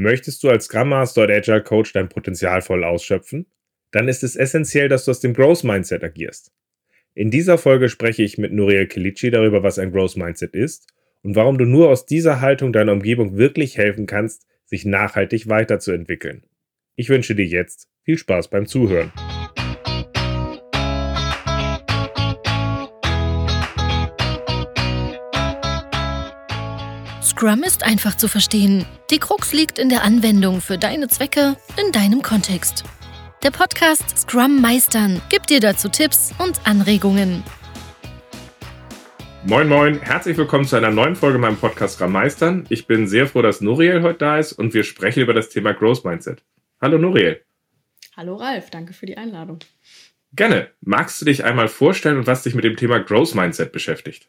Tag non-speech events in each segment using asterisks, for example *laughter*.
Möchtest du als Scrum Master oder Agile Coach dein Potenzial voll ausschöpfen? Dann ist es essentiell, dass du aus dem Growth Mindset agierst. In dieser Folge spreche ich mit Nuriel Kilici darüber, was ein Growth Mindset ist und warum du nur aus dieser Haltung deiner Umgebung wirklich helfen kannst, sich nachhaltig weiterzuentwickeln. Ich wünsche dir jetzt viel Spaß beim Zuhören. Scrum ist einfach zu verstehen. Die Krux liegt in der Anwendung für deine Zwecke in deinem Kontext. Der Podcast Scrum Meistern gibt dir dazu Tipps und Anregungen. Moin Moin, herzlich willkommen zu einer neuen Folge meinem Podcast Scrum Meistern. Ich bin sehr froh, dass Nuriel heute da ist und wir sprechen über das Thema Growth Mindset. Hallo Nuriel. Hallo Ralf, danke für die Einladung. Gerne. Magst du dich einmal vorstellen und was dich mit dem Thema Growth Mindset beschäftigt?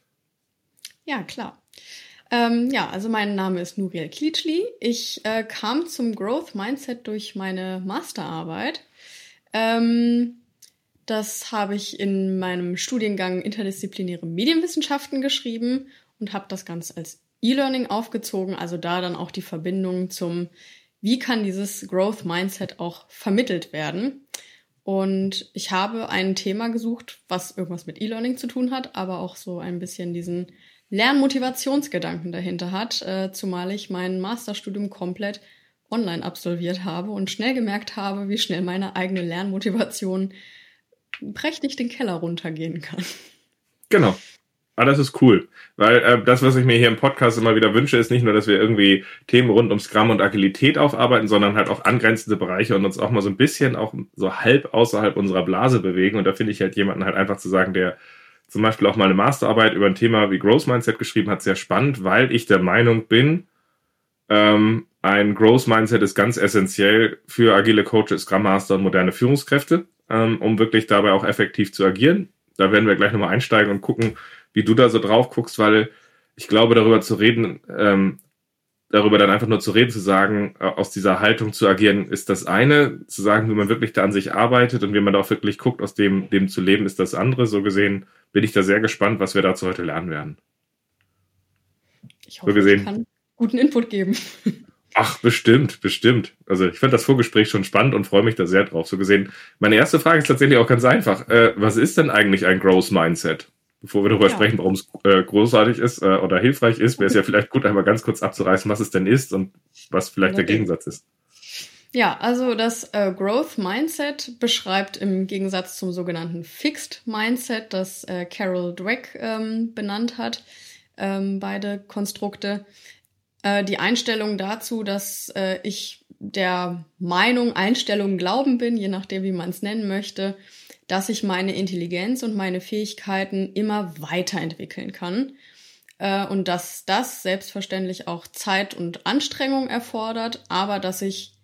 Ja, klar. Ähm, ja, also mein Name ist Nuriel Klitschli. Ich äh, kam zum Growth Mindset durch meine Masterarbeit. Ähm, das habe ich in meinem Studiengang interdisziplinäre Medienwissenschaften geschrieben und habe das Ganze als E-Learning aufgezogen, also da dann auch die Verbindung zum, wie kann dieses Growth Mindset auch vermittelt werden. Und ich habe ein Thema gesucht, was irgendwas mit E-Learning zu tun hat, aber auch so ein bisschen diesen Lernmotivationsgedanken dahinter hat, äh, zumal ich mein Masterstudium komplett online absolviert habe und schnell gemerkt habe, wie schnell meine eigene Lernmotivation prächtig den Keller runtergehen kann. Genau. Ah, das ist cool. Weil äh, das, was ich mir hier im Podcast immer wieder wünsche, ist nicht nur, dass wir irgendwie Themen rund um Scrum und Agilität aufarbeiten, sondern halt auch angrenzende Bereiche und uns auch mal so ein bisschen auch so halb außerhalb unserer Blase bewegen. Und da finde ich halt jemanden halt einfach zu sagen, der zum Beispiel auch mal eine Masterarbeit über ein Thema wie Growth Mindset geschrieben hat, sehr spannend, weil ich der Meinung bin, ähm, ein Growth Mindset ist ganz essentiell für agile Coaches, Scrum Master und moderne Führungskräfte, ähm, um wirklich dabei auch effektiv zu agieren. Da werden wir gleich nochmal einsteigen und gucken, wie du da so drauf guckst, weil ich glaube, darüber zu reden, ähm, darüber dann einfach nur zu reden, zu sagen, äh, aus dieser Haltung zu agieren, ist das eine. Zu sagen, wie man wirklich da an sich arbeitet und wie man da auch wirklich guckt, aus dem, dem zu leben, ist das andere. So gesehen bin ich da sehr gespannt, was wir dazu heute lernen werden. Ich hoffe, so gesehen. ich kann guten Input geben. *laughs* Ach, bestimmt, bestimmt. Also ich fand das Vorgespräch schon spannend und freue mich da sehr drauf. So gesehen, meine erste Frage ist tatsächlich auch ganz einfach. Äh, was ist denn eigentlich ein Growth Mindset? Bevor wir darüber ja. sprechen, warum es äh, großartig ist äh, oder hilfreich ist, wäre es ja vielleicht gut, einmal ganz kurz abzureißen, was es denn ist und was vielleicht okay. der Gegensatz ist. Ja, also das äh, Growth Mindset beschreibt im Gegensatz zum sogenannten Fixed Mindset, das äh, Carol Dweck ähm, benannt hat, ähm, beide Konstrukte, äh, die Einstellung dazu, dass äh, ich der Meinung, Einstellung, Glauben bin, je nachdem, wie man es nennen möchte, dass ich meine Intelligenz und meine Fähigkeiten immer weiterentwickeln kann äh, und dass das selbstverständlich auch Zeit und Anstrengung erfordert, aber dass ich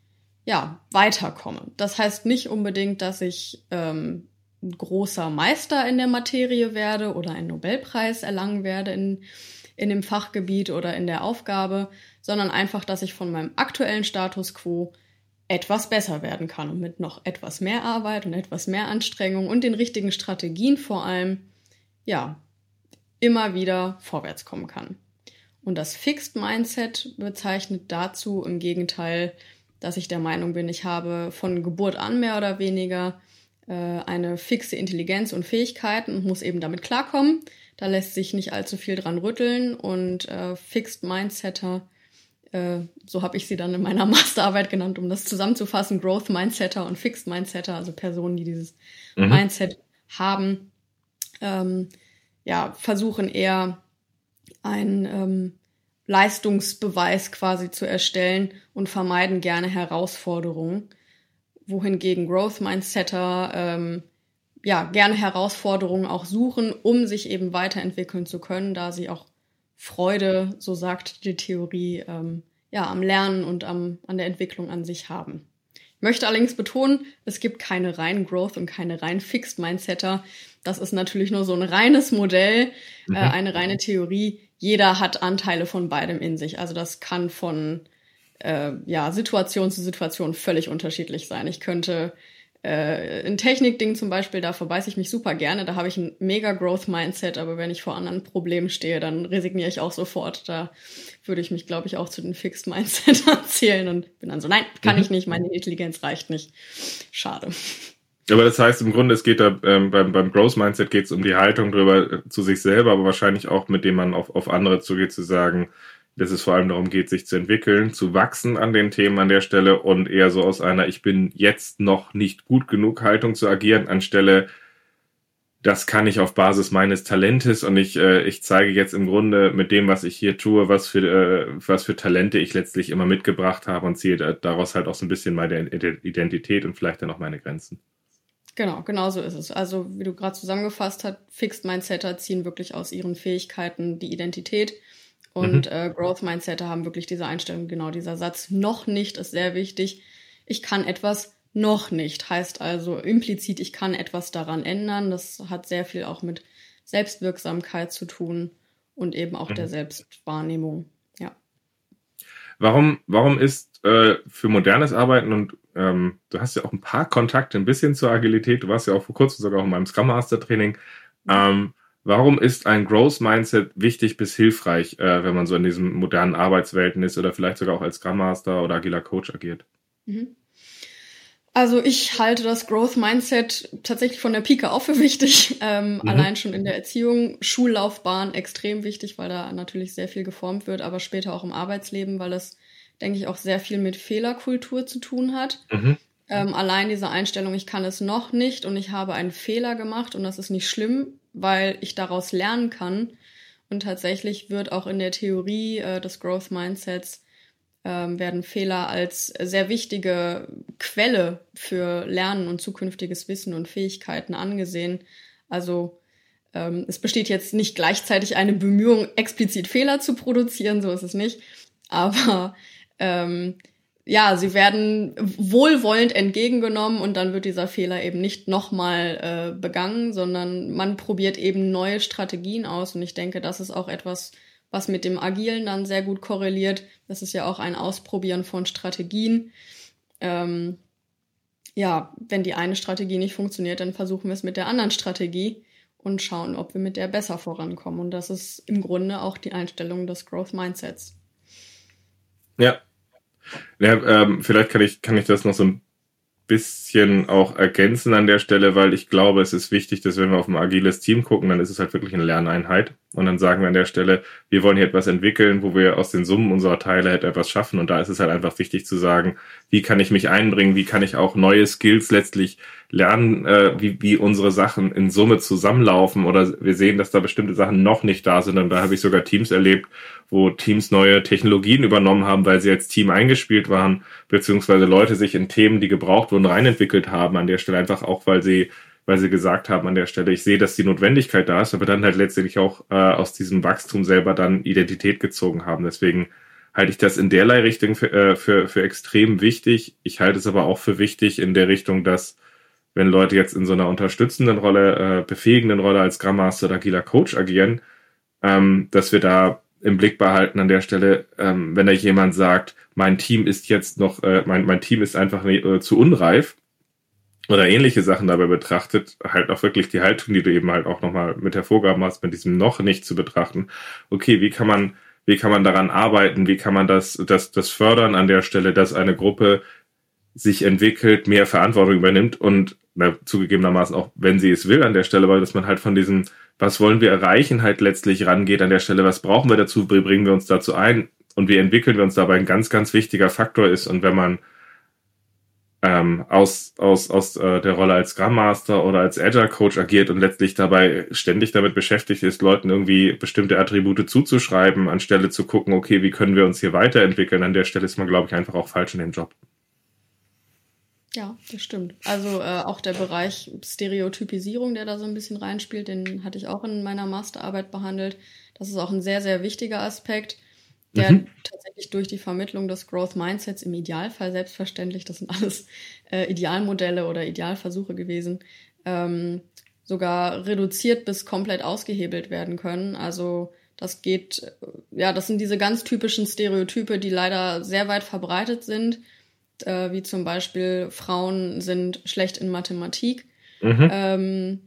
ja weiterkomme. Das heißt nicht unbedingt, dass ich ähm, ein großer Meister in der Materie werde oder einen Nobelpreis erlangen werde in, in dem Fachgebiet oder in der Aufgabe, sondern einfach, dass ich von meinem aktuellen Status quo etwas besser werden kann und mit noch etwas mehr Arbeit und etwas mehr Anstrengung und den richtigen Strategien vor allem, ja, immer wieder vorwärts kommen kann. Und das Fixed Mindset bezeichnet dazu im Gegenteil, dass ich der Meinung bin, ich habe von Geburt an mehr oder weniger äh, eine fixe Intelligenz und Fähigkeiten und muss eben damit klarkommen. Da lässt sich nicht allzu viel dran rütteln und äh, Fixed Mindsetter äh, so habe ich sie dann in meiner *laughs* Masterarbeit genannt, um das zusammenzufassen, Growth Mindsetter und Fixed Mindsetter, also Personen, die dieses mhm. Mindset haben, ähm, ja, versuchen eher einen ähm, Leistungsbeweis quasi zu erstellen und vermeiden gerne Herausforderungen, wohingegen Growth Mindsetter ähm, ja gerne Herausforderungen auch suchen, um sich eben weiterentwickeln zu können, da sie auch Freude, so sagt die Theorie, ähm, ja, am Lernen und am, an der Entwicklung an sich haben. Ich möchte allerdings betonen, es gibt keine reinen Growth und keine rein Fixed Mindsetter. Das ist natürlich nur so ein reines Modell, äh, mhm. äh, eine reine Theorie. Jeder hat Anteile von beidem in sich. Also das kann von äh, ja, Situation zu Situation völlig unterschiedlich sein. Ich könnte äh, ein Technikding zum Beispiel, da verbeiße ich mich super gerne. Da habe ich ein mega Growth-Mindset, aber wenn ich vor anderen Problemen stehe, dann resigniere ich auch sofort. Da würde ich mich, glaube ich, auch zu den Fixed-Mindset erzählen *laughs* und bin dann so, nein, kann mhm. ich nicht, meine Intelligenz reicht nicht. Schade. Aber das heißt im Grunde, es geht da ähm, beim, beim Growth Mindset geht es um die Haltung drüber äh, zu sich selber, aber wahrscheinlich auch mit dem man auf, auf andere zugeht, zu sagen, dass es vor allem darum geht, sich zu entwickeln, zu wachsen an den Themen an der Stelle und eher so aus einer Ich bin jetzt noch nicht gut genug Haltung zu agieren, anstelle das kann ich auf Basis meines Talentes und ich, äh, ich zeige jetzt im Grunde mit dem, was ich hier tue, was für, äh, was für Talente ich letztlich immer mitgebracht habe und ziehe daraus halt auch so ein bisschen meine Identität und vielleicht dann auch meine Grenzen. Genau, genau so ist es. Also, wie du gerade zusammengefasst hast, Fixed Mindsetter ziehen wirklich aus ihren Fähigkeiten die Identität und mhm. äh, Growth Mindsetter haben wirklich diese Einstellung, genau dieser Satz, noch nicht ist sehr wichtig. Ich kann etwas noch nicht, heißt also implizit, ich kann etwas daran ändern. Das hat sehr viel auch mit Selbstwirksamkeit zu tun und eben auch mhm. der Selbstwahrnehmung. Ja. Warum, warum ist äh, für modernes Arbeiten und ähm, du hast ja auch ein paar Kontakte ein bisschen zur Agilität, du warst ja auch vor kurzem sogar auch in meinem Scrum Master Training. Ähm, Warum ist ein Growth Mindset wichtig bis hilfreich, äh, wenn man so in diesen modernen Arbeitswelten ist oder vielleicht sogar auch als Scrum Master oder agiler Coach agiert? Mhm. Also ich halte das Growth Mindset tatsächlich von der Pike auf für wichtig. *laughs* Ähm, mhm. Allein schon in der Erziehung, Schullaufbahn extrem wichtig, weil da natürlich sehr viel geformt wird, aber später auch im Arbeitsleben, weil das, denke ich, auch sehr viel mit Fehlerkultur zu tun hat. Mhm. Ähm, allein diese Einstellung, ich kann es noch nicht und ich habe einen Fehler gemacht und das ist nicht schlimm, weil ich daraus lernen kann. Und tatsächlich wird auch in der Theorie äh, des Growth Mindsets ähm, werden Fehler als sehr wichtige Quelle für Lernen und zukünftiges Wissen und Fähigkeiten angesehen. Also ähm, es besteht jetzt nicht gleichzeitig eine Bemühung, explizit Fehler zu produzieren, so ist es nicht. Aber ähm, ja, sie werden wohlwollend entgegengenommen und dann wird dieser Fehler eben nicht nochmal äh, begangen, sondern man probiert eben neue Strategien aus. Und ich denke, das ist auch etwas, was mit dem Agilen dann sehr gut korreliert. Das ist ja auch ein Ausprobieren von Strategien. Ähm, ja, wenn die eine Strategie nicht funktioniert, dann versuchen wir es mit der anderen Strategie und schauen, ob wir mit der besser vorankommen. Und das ist im Grunde auch die Einstellung des Growth Mindsets. Ja, ja, ähm, vielleicht kann ich, kann ich das noch so ein bisschen auch ergänzen an der Stelle, weil ich glaube, es ist wichtig, dass wenn wir auf ein agiles Team gucken, dann ist es halt wirklich eine Lerneinheit. Und dann sagen wir an der Stelle, wir wollen hier etwas entwickeln, wo wir aus den Summen unserer Teile halt etwas schaffen. Und da ist es halt einfach wichtig zu sagen, wie kann ich mich einbringen, wie kann ich auch neue Skills letztlich lernen, äh, wie, wie unsere Sachen in Summe zusammenlaufen. Oder wir sehen, dass da bestimmte Sachen noch nicht da sind. Und da habe ich sogar Teams erlebt, wo Teams neue Technologien übernommen haben, weil sie als Team eingespielt waren, beziehungsweise Leute sich in Themen, die gebraucht wurden, reinentwickelt haben an der Stelle, einfach auch, weil sie weil sie gesagt haben an der Stelle, ich sehe, dass die Notwendigkeit da ist, aber dann halt letztendlich auch äh, aus diesem Wachstum selber dann Identität gezogen haben. Deswegen halte ich das in derlei Richtung für, äh, für, für extrem wichtig. Ich halte es aber auch für wichtig in der Richtung, dass wenn Leute jetzt in so einer unterstützenden Rolle, äh, befähigenden Rolle als Scrum Master oder agiler Coach agieren, ähm, dass wir da im Blick behalten an der Stelle, ähm, wenn da jemand sagt, mein Team ist jetzt noch, äh, mein, mein Team ist einfach äh, zu unreif oder ähnliche Sachen dabei betrachtet, halt auch wirklich die Haltung, die du eben halt auch nochmal mit hervorgehoben hast, mit diesem noch nicht zu betrachten. Okay, wie kann man, wie kann man daran arbeiten? Wie kann man das, das, das fördern an der Stelle, dass eine Gruppe sich entwickelt, mehr Verantwortung übernimmt und na, zugegebenermaßen auch, wenn sie es will an der Stelle, weil dass man halt von diesem was wollen wir erreichen, halt letztlich rangeht an der Stelle, was brauchen wir dazu, wie bringen wir uns dazu ein und wie entwickeln wir uns dabei ein ganz, ganz wichtiger Faktor ist. Und wenn man ähm, aus, aus, aus äh, der Rolle als Scrum Master oder als Agile Coach agiert und letztlich dabei ständig damit beschäftigt ist, Leuten irgendwie bestimmte Attribute zuzuschreiben, anstelle zu gucken, okay, wie können wir uns hier weiterentwickeln, an der Stelle ist man, glaube ich, einfach auch falsch in dem Job. Ja, das stimmt. Also äh, auch der Bereich Stereotypisierung, der da so ein bisschen reinspielt, den hatte ich auch in meiner Masterarbeit behandelt. Das ist auch ein sehr, sehr wichtiger Aspekt, der mhm. tatsächlich durch die Vermittlung des Growth Mindsets im Idealfall selbstverständlich, das sind alles äh, Idealmodelle oder Idealversuche gewesen, ähm, sogar reduziert bis komplett ausgehebelt werden können. Also das geht, ja, das sind diese ganz typischen Stereotype, die leider sehr weit verbreitet sind äh, wie zum Beispiel Frauen sind schlecht in Mathematik. Mhm. Ähm,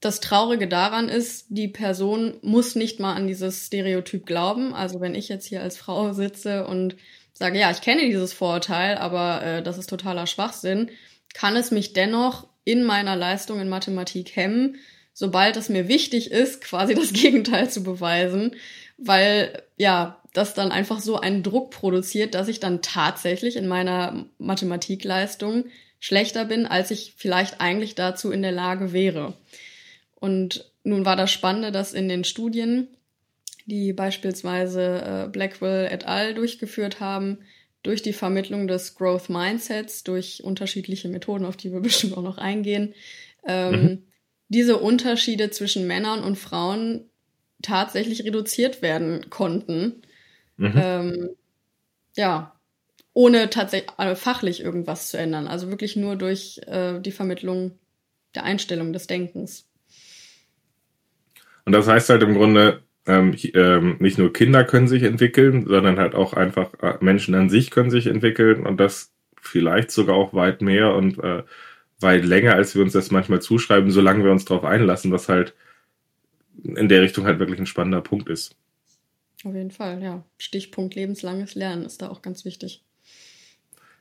das Traurige daran ist, die Person muss nicht mal an dieses Stereotyp glauben. Also wenn ich jetzt hier als Frau sitze und sage, ja, ich kenne dieses Vorurteil, aber äh, das ist totaler Schwachsinn, kann es mich dennoch in meiner Leistung in Mathematik hemmen, sobald es mir wichtig ist, quasi *laughs* das Gegenteil zu beweisen, weil ja, das dann einfach so einen Druck produziert, dass ich dann tatsächlich in meiner Mathematikleistung schlechter bin, als ich vielleicht eigentlich dazu in der Lage wäre. Und nun war das Spannende, dass in den Studien, die beispielsweise äh, Blackwell et al. durchgeführt haben, durch die Vermittlung des Growth Mindsets, durch unterschiedliche Methoden, auf die wir *laughs* bestimmt auch noch eingehen, ähm, mhm. diese Unterschiede zwischen Männern und Frauen tatsächlich reduziert werden konnten. Mhm. Ähm, ja, ohne tatsächlich also fachlich irgendwas zu ändern. Also wirklich nur durch äh, die Vermittlung der Einstellung des Denkens. Und das heißt halt im Grunde, ähm, ähm, nicht nur Kinder können sich entwickeln, sondern halt auch einfach äh, Menschen an sich können sich entwickeln und das vielleicht sogar auch weit mehr und äh, weit länger, als wir uns das manchmal zuschreiben, solange wir uns darauf einlassen, was halt in der Richtung halt wirklich ein spannender Punkt ist. Auf jeden Fall, ja. Stichpunkt lebenslanges Lernen ist da auch ganz wichtig.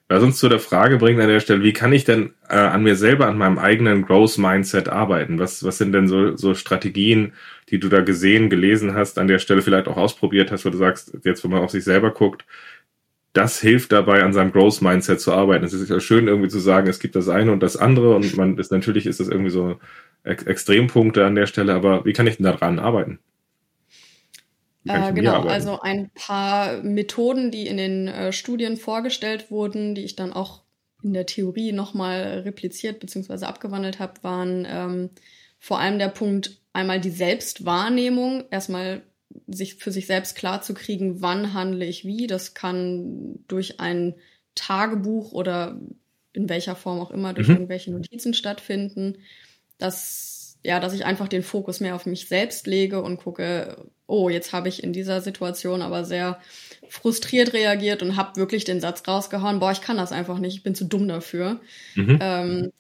Was uns zu der Frage bringt an der Stelle, wie kann ich denn äh, an mir selber, an meinem eigenen Growth Mindset arbeiten? Was, was sind denn so, so Strategien, die du da gesehen, gelesen hast, an der Stelle vielleicht auch ausprobiert hast, wo du sagst, jetzt, wo man auf sich selber guckt, das hilft dabei, an seinem Growth Mindset zu arbeiten. Es ist ja schön, irgendwie zu sagen, es gibt das eine und das andere und man ist natürlich ist das irgendwie so Ex Extrempunkte an der Stelle, aber wie kann ich denn daran arbeiten? Äh, genau, also ein paar Methoden, die in den äh, Studien vorgestellt wurden, die ich dann auch in der Theorie nochmal repliziert bzw. abgewandelt habe, waren ähm, vor allem der Punkt, einmal die Selbstwahrnehmung, erstmal sich für sich selbst klar zu kriegen, wann handle ich wie. Das kann durch ein Tagebuch oder in welcher Form auch immer durch mhm. irgendwelche Notizen stattfinden. Das ja, dass ich einfach den Fokus mehr auf mich selbst lege und gucke, oh, jetzt habe ich in dieser Situation aber sehr frustriert reagiert und habe wirklich den Satz rausgehauen, boah, ich kann das einfach nicht, ich bin zu dumm dafür. Mhm. Ähm,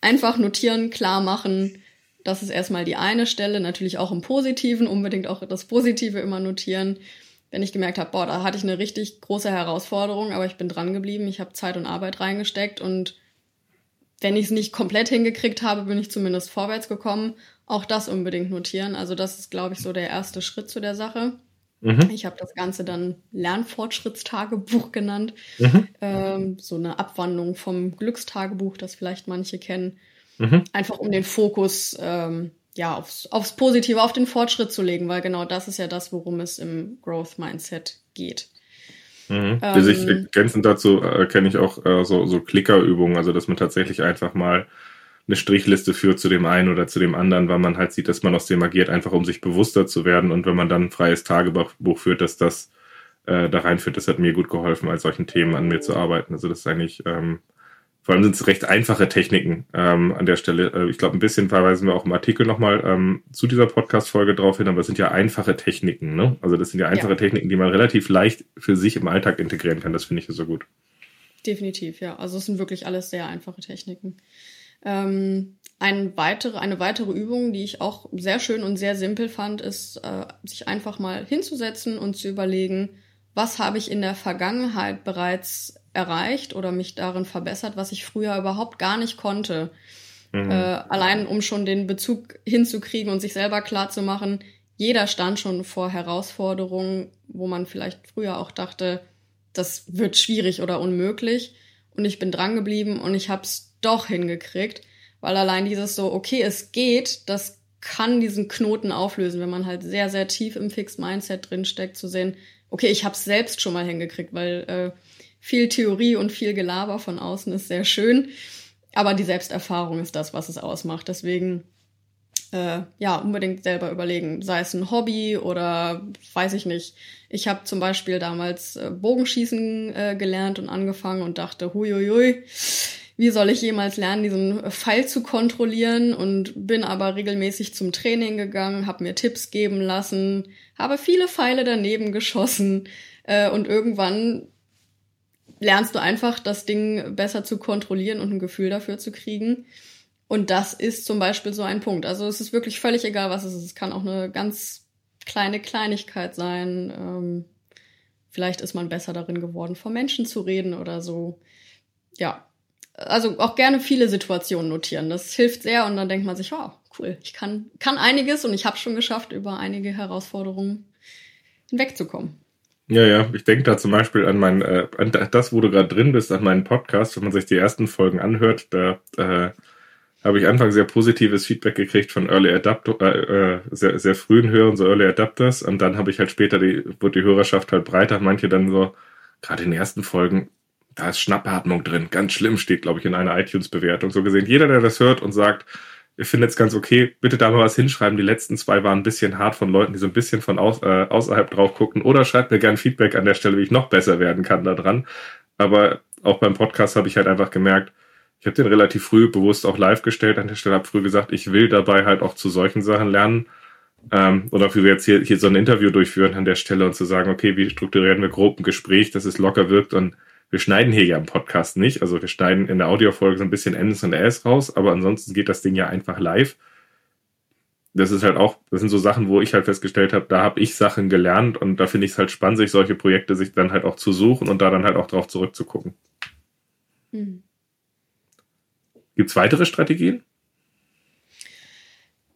einfach notieren, klar machen, das ist erstmal die eine Stelle, natürlich auch im Positiven, unbedingt auch das Positive immer notieren. Wenn ich gemerkt habe, boah, da hatte ich eine richtig große Herausforderung, aber ich bin dran geblieben, ich habe Zeit und Arbeit reingesteckt und wenn ich es nicht komplett hingekriegt habe, bin ich zumindest vorwärts gekommen. Auch das unbedingt notieren. Also das ist, glaube ich, so der erste Schritt zu der Sache. Mhm. Ich habe das Ganze dann Lernfortschrittstagebuch *laughs* genannt. Mhm. Ähm, so eine Abwandlung vom Glückstagebuch, das vielleicht manche kennen. Mhm. Einfach um den Fokus ähm, ja, aufs, aufs Positive, auf den Fortschritt zu legen, weil genau das ist ja das, worum es im Growth Mindset geht. Mhm. Ähm, sich ergänzend dazu äh, kenne ich auch äh, so, so Klickerübungen, also dass man tatsächlich einfach mal eine Strichliste führt zu dem einen oder zu dem anderen, weil man halt sieht, dass man aus dem agiert, einfach um sich bewusster zu werden. Und wenn man dann ein freies Tagebuch führt, dass das äh, da reinführt, das hat mir gut geholfen, als solchen Themen an mir zu arbeiten. Also das ist eigentlich ähm, vor allem sind es recht einfache Techniken ähm, an der Stelle. Äh, ich glaube, ein bisschen verweisen wir auch im Artikel nochmal ähm, zu dieser Podcast-Folge drauf hin, aber es sind ja einfache Techniken. Ne? Also das sind ja einfache ja. Techniken, die man relativ leicht für sich im Alltag integrieren kann. Das finde ich so gut. Definitiv, ja. Also es sind wirklich alles sehr einfache Techniken. Ähm, eine, weitere, eine weitere Übung, die ich auch sehr schön und sehr simpel fand, ist, äh, sich einfach mal hinzusetzen und zu überlegen, was habe ich in der Vergangenheit bereits erreicht oder mich darin verbessert, was ich früher überhaupt gar nicht konnte. Mhm. Äh, allein um schon den Bezug hinzukriegen und sich selber klar zu machen, jeder stand schon vor Herausforderungen, wo man vielleicht früher auch dachte, das wird schwierig oder unmöglich. Und ich bin dran geblieben und ich habe es doch hingekriegt, weil allein dieses so, okay, es geht, das kann diesen Knoten auflösen, wenn man halt sehr, sehr tief im Fixed Mindset drinsteckt, zu sehen, okay, ich habe es selbst schon mal hingekriegt, weil äh, viel Theorie und viel Gelaber von außen ist sehr schön. Aber die Selbsterfahrung ist das, was es ausmacht. Deswegen, äh, ja, unbedingt selber überlegen. Sei es ein Hobby oder weiß ich nicht. Ich habe zum Beispiel damals äh, Bogenschießen äh, gelernt und angefangen und dachte, huiuiui, wie soll ich jemals lernen, diesen Pfeil zu kontrollieren? Und bin aber regelmäßig zum Training gegangen, habe mir Tipps geben lassen, habe viele Pfeile daneben geschossen äh, und irgendwann lernst du einfach, das Ding besser zu kontrollieren und ein Gefühl dafür zu kriegen. Und das ist zum Beispiel so ein Punkt. Also es ist wirklich völlig egal, was es ist. Es kann auch eine ganz kleine Kleinigkeit sein. Ähm, vielleicht ist man besser darin geworden, vor Menschen zu reden oder so. Ja. Also auch gerne viele Situationen notieren. Das hilft sehr und dann denkt man sich, oh, cool, ich kann, kann einiges und ich habe schon geschafft, über einige Herausforderungen hinwegzukommen. Ja, ja, ich denke da zum Beispiel an mein, äh, an das, wo du gerade drin bist, an meinen Podcast, wenn man sich die ersten Folgen anhört, da äh, habe ich Anfang sehr positives Feedback gekriegt von Early Adapter, äh, äh, sehr, sehr frühen Hörern, so Early Adapters. Und dann habe ich halt später die, wurde die Hörerschaft halt breiter. Manche dann so, gerade in den ersten Folgen, da ist Schnappatmung drin. Ganz schlimm steht, glaube ich, in einer iTunes-Bewertung. So gesehen, jeder, der das hört und sagt, ihr findet es ganz okay, bitte da mal was hinschreiben. Die letzten zwei waren ein bisschen hart von Leuten, die so ein bisschen von aus, äh, außerhalb drauf guckten. Oder schreibt mir gern Feedback an der Stelle, wie ich noch besser werden kann da dran. Aber auch beim Podcast habe ich halt einfach gemerkt, ich habe den relativ früh bewusst auch live gestellt an der Stelle, habe früh gesagt, ich will dabei halt auch zu solchen Sachen lernen. Ähm, oder wie wir jetzt hier, hier so ein Interview durchführen an der Stelle und zu sagen, okay, wie strukturieren wir grob ein Gespräch, dass es locker wirkt und wir schneiden hier ja im Podcast nicht. Also wir schneiden in der Audiofolge so ein bisschen Ns und Rs raus, aber ansonsten geht das Ding ja einfach live. Das ist halt auch, das sind so Sachen, wo ich halt festgestellt habe, da habe ich Sachen gelernt und da finde ich es halt spannend, sich solche Projekte sich dann halt auch zu suchen und da dann halt auch drauf zurückzugucken. Mhm. Gibt es weitere Strategien?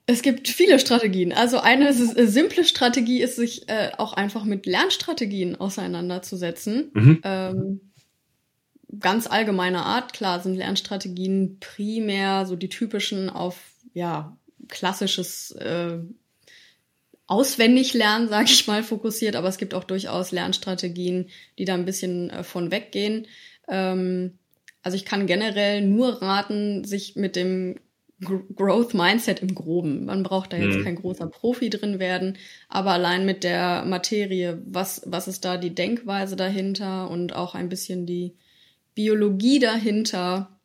Es gibt viele Strategien. Also eine äh, simple Strategie ist, sich äh, auch einfach mit Lernstrategien auseinanderzusetzen. Mhm. Ähm, ganz allgemeiner Art, klar, sind Lernstrategien primär so die typischen auf ja klassisches äh, auswendig lernen, sage ich mal, fokussiert, aber es gibt auch durchaus Lernstrategien, die da ein bisschen äh, von weggehen. Ähm, also ich kann generell nur raten, sich mit dem Growth Mindset im Groben. Man braucht da jetzt mhm. kein großer Profi drin werden, aber allein mit der Materie, was, was ist da die Denkweise dahinter und auch ein bisschen die Biologie dahinter,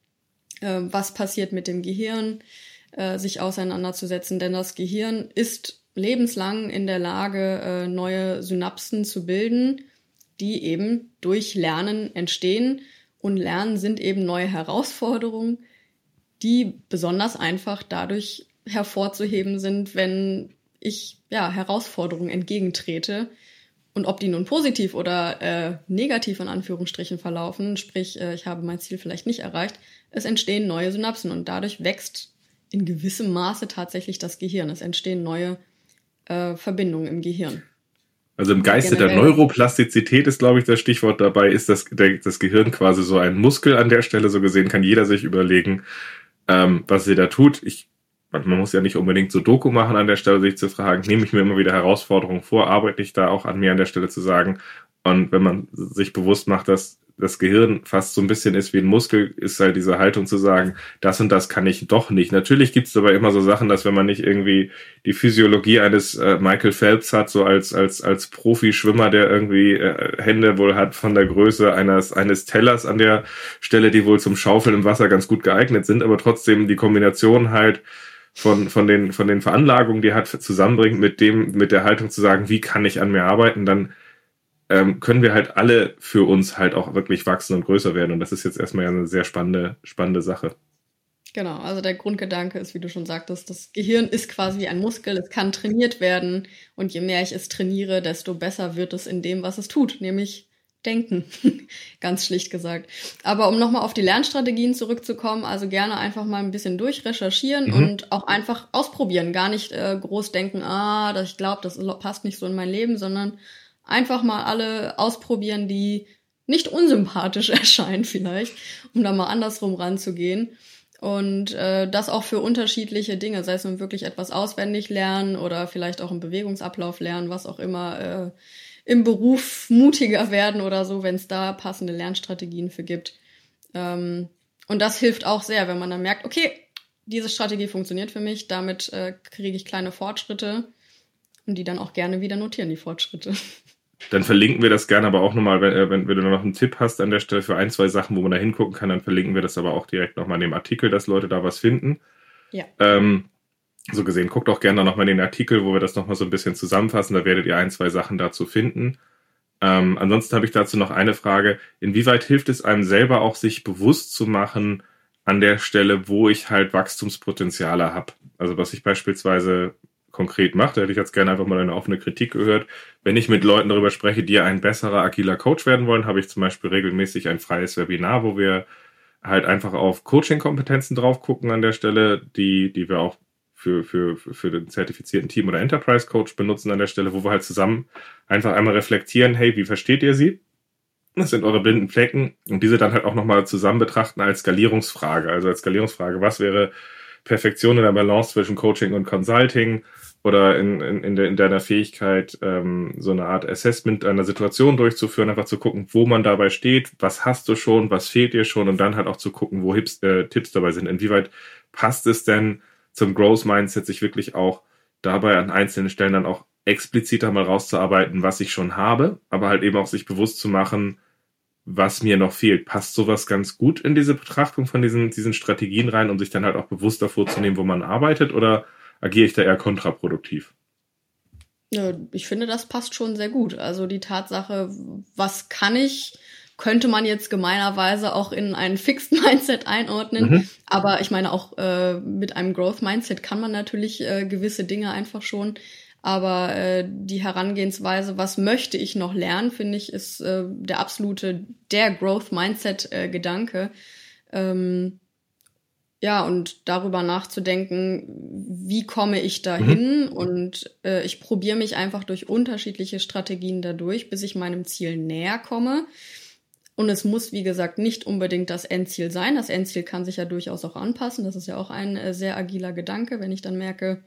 äh, was passiert mit dem Gehirn, äh, sich auseinanderzusetzen. Denn das Gehirn ist lebenslang in der Lage, äh, neue Synapsen zu bilden, die eben durch Lernen entstehen und Lernen sind eben neue Herausforderungen, die besonders einfach dadurch hervorzuheben sind, wenn ich ja Herausforderungen entgegentrete. Und ob die nun positiv oder äh, negativ in Anführungsstrichen verlaufen, sprich, äh, ich habe mein Ziel vielleicht nicht erreicht, es entstehen neue Synapsen und dadurch wächst in gewissem Maße tatsächlich das Gehirn. Es entstehen neue äh, Verbindungen im Gehirn. Also im Geiste Generell. der Neuroplastizität ist, glaube ich, das Stichwort dabei, ist das, der, das Gehirn quasi so ein Muskel an der Stelle. So gesehen kann jeder sich überlegen, ähm, was sie da tut. Ich, man muss ja nicht unbedingt so Doku machen an der Stelle, sich zu fragen, nehme ich mir immer wieder Herausforderungen vor, arbeite ich da auch an mir an der Stelle zu sagen. Und wenn man sich bewusst macht, dass das Gehirn fast so ein bisschen ist wie ein Muskel, ist halt diese Haltung zu sagen, das und das kann ich doch nicht. Natürlich gibt es aber immer so Sachen, dass wenn man nicht irgendwie die Physiologie eines äh, Michael Phelps hat, so als, als, als Profi-Schwimmer, der irgendwie äh, Hände wohl hat von der Größe eines, eines Tellers an der Stelle, die wohl zum Schaufeln im Wasser ganz gut geeignet sind, aber trotzdem die Kombination halt von, von, den, von den Veranlagungen, die er hat, zusammenbringt mit dem, mit der Haltung zu sagen, wie kann ich an mir arbeiten, dann ähm, können wir halt alle für uns halt auch wirklich wachsen und größer werden. Und das ist jetzt erstmal eine sehr spannende, spannende Sache. Genau, also der Grundgedanke ist, wie du schon sagtest, das Gehirn ist quasi ein Muskel, es kann trainiert werden und je mehr ich es trainiere, desto besser wird es in dem, was es tut, nämlich denken, *laughs* ganz schlicht gesagt. Aber um nochmal auf die Lernstrategien zurückzukommen, also gerne einfach mal ein bisschen durchrecherchieren mhm. und auch einfach ausprobieren, gar nicht äh, groß denken, ah, das, ich glaube, das passt nicht so in mein Leben, sondern einfach mal alle ausprobieren, die nicht unsympathisch *laughs* erscheinen vielleicht, um da mal andersrum ranzugehen. Und äh, das auch für unterschiedliche Dinge, sei es nun wirklich etwas auswendig lernen oder vielleicht auch im Bewegungsablauf lernen, was auch immer, äh, im Beruf mutiger werden oder so, wenn es da passende Lernstrategien für gibt. Ähm, und das hilft auch sehr, wenn man dann merkt, okay, diese Strategie funktioniert für mich, damit äh, kriege ich kleine Fortschritte und die dann auch gerne wieder notieren, die Fortschritte. *laughs* Dann verlinken wir das gerne aber auch nochmal, wenn, äh, wenn, wenn, du noch einen Tipp hast an der Stelle für ein, zwei Sachen, wo man da hingucken kann, dann verlinken wir das aber auch direkt nochmal in dem Artikel, dass Leute da was finden. Ja. Ähm, so gesehen, guckt auch gerne nochmal den Artikel, wo wir das nochmal so ein bisschen zusammenfassen. Da werdet ihr ein, zwei Sachen dazu finden. Ähm, ansonsten habe ich dazu noch eine Frage. Inwieweit hilft es einem selber auch, sich bewusst zu machen, an der Stelle, wo ich halt Wachstumspotenziale habe? Also was ich beispielsweise konkret mache, da hätte ich jetzt gerne einfach mal eine offene Kritik gehört. Wenn ich mit Leuten darüber spreche, die ein besserer agiler Coach werden wollen, habe ich zum Beispiel regelmäßig ein freies Webinar, wo wir halt einfach auf Coaching-Kompetenzen drauf gucken an der Stelle, die, die wir auch für, für, für den zertifizierten Team oder Enterprise Coach benutzen an der Stelle, wo wir halt zusammen einfach einmal reflektieren, hey, wie versteht ihr sie? Das sind eure blinden Flecken und diese dann halt auch nochmal zusammen betrachten als Skalierungsfrage. Also als Skalierungsfrage, was wäre Perfektion in der Balance zwischen Coaching und Consulting oder in, in, in, de, in deiner Fähigkeit, ähm, so eine Art Assessment einer Situation durchzuführen, einfach zu gucken, wo man dabei steht, was hast du schon, was fehlt dir schon und dann halt auch zu gucken, wo Hips, äh, Tipps dabei sind. Inwieweit passt es denn zum Growth Mindset, sich wirklich auch dabei an einzelnen Stellen dann auch expliziter mal rauszuarbeiten, was ich schon habe, aber halt eben auch sich bewusst zu machen, was mir noch fehlt. Passt sowas ganz gut in diese Betrachtung von diesen, diesen Strategien rein, um sich dann halt auch bewusster vorzunehmen, wo man arbeitet, oder agiere ich da eher kontraproduktiv? Ich finde, das passt schon sehr gut. Also die Tatsache, was kann ich, könnte man jetzt gemeinerweise auch in ein Fixed *laughs* Mindset einordnen. Mhm. Aber ich meine, auch äh, mit einem Growth Mindset kann man natürlich äh, gewisse Dinge einfach schon. Aber äh, die Herangehensweise, was möchte ich noch lernen, finde ich, ist äh, der absolute, der Growth Mindset äh, Gedanke. Ähm, ja, und darüber nachzudenken, wie komme ich dahin? Mhm. Und äh, ich probiere mich einfach durch unterschiedliche Strategien dadurch, bis ich meinem Ziel näher komme. Und es muss, wie gesagt, nicht unbedingt das Endziel sein. Das Endziel kann sich ja durchaus auch anpassen. Das ist ja auch ein äh, sehr agiler Gedanke, wenn ich dann merke,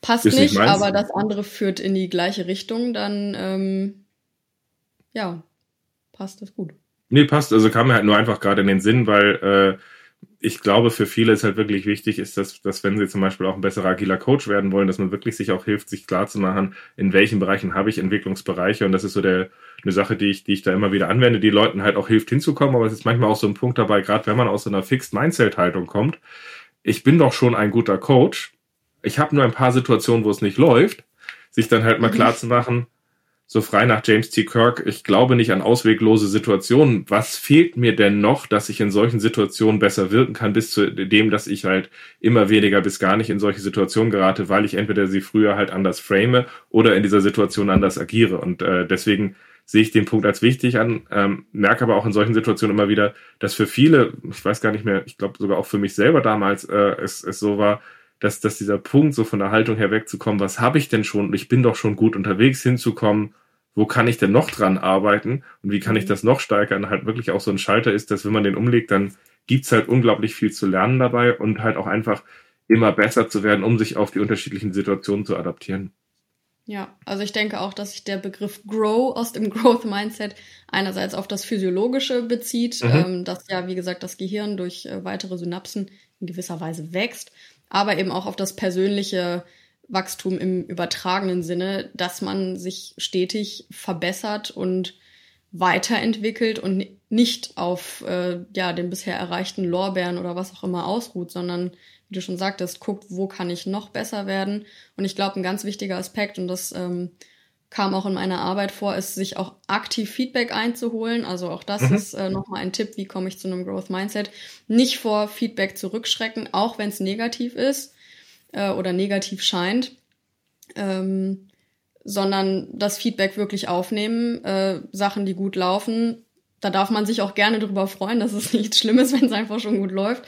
passt nicht, nicht aber das andere führt in die gleiche Richtung, dann ähm, ja, passt das gut. Nee, passt. Also kam mir halt nur einfach gerade in den Sinn, weil äh, ich glaube, für viele ist halt wirklich wichtig, ist, dass, dass wenn sie zum Beispiel auch ein besserer agiler Coach werden wollen, dass man wirklich sich auch hilft, sich klar zu machen, in welchen Bereichen habe ich Entwicklungsbereiche. Und das ist so der, eine Sache, die ich, die ich da immer wieder anwende, die Leuten halt auch hilft hinzukommen. Aber es ist manchmal auch so ein Punkt dabei, gerade wenn man aus so einer Fixed Mindset-Haltung kommt. Ich bin doch schon ein guter Coach. Ich habe nur ein paar Situationen, wo es nicht läuft. Sich dann halt mal mhm. klar zu machen, so frei nach James T. Kirk, ich glaube nicht an ausweglose Situationen. Was fehlt mir denn noch, dass ich in solchen Situationen besser wirken kann, bis zu dem, dass ich halt immer weniger bis gar nicht in solche Situationen gerate, weil ich entweder sie früher halt anders frame oder in dieser Situation anders agiere. Und äh, deswegen sehe ich den Punkt als wichtig an, ähm, merke aber auch in solchen Situationen immer wieder, dass für viele, ich weiß gar nicht mehr, ich glaube sogar auch für mich selber damals äh, es, es so war, dass, dass dieser Punkt, so von der Haltung her wegzukommen, was habe ich denn schon? Ich bin doch schon gut unterwegs hinzukommen wo kann ich denn noch dran arbeiten und wie kann ich mhm. das noch steigern, halt wirklich auch so ein Schalter ist, dass wenn man den umlegt, dann gibt's halt unglaublich viel zu lernen dabei und halt auch einfach immer besser zu werden, um sich auf die unterschiedlichen Situationen zu adaptieren. Ja, also ich denke auch, dass sich der Begriff Grow aus dem *laughs* Growth Mindset einerseits auf das Physiologische bezieht, mhm. ähm, dass ja, wie gesagt, das Gehirn durch äh, weitere Synapsen in gewisser Weise wächst, aber eben auch auf das persönliche Wachstum im übertragenen Sinne, dass man sich stetig verbessert und weiterentwickelt und nicht auf äh, ja, den bisher erreichten Lorbeeren oder was auch immer ausruht, sondern wie du schon sagtest, guckt, wo kann ich noch besser werden. Und ich glaube, ein ganz wichtiger Aspekt, und das ähm, kam auch in meiner Arbeit vor, ist, sich auch aktiv Feedback einzuholen. Also auch das mhm. ist äh, nochmal ein Tipp, wie komme ich zu einem Growth Mindset. Nicht vor Feedback zurückschrecken, auch wenn es negativ ist äh, oder negativ scheint, ähm, sondern das Feedback wirklich aufnehmen, äh, Sachen, die gut laufen. Da darf man sich auch gerne darüber freuen, dass es *laughs* nichts Schlimmes, wenn es einfach schon gut läuft.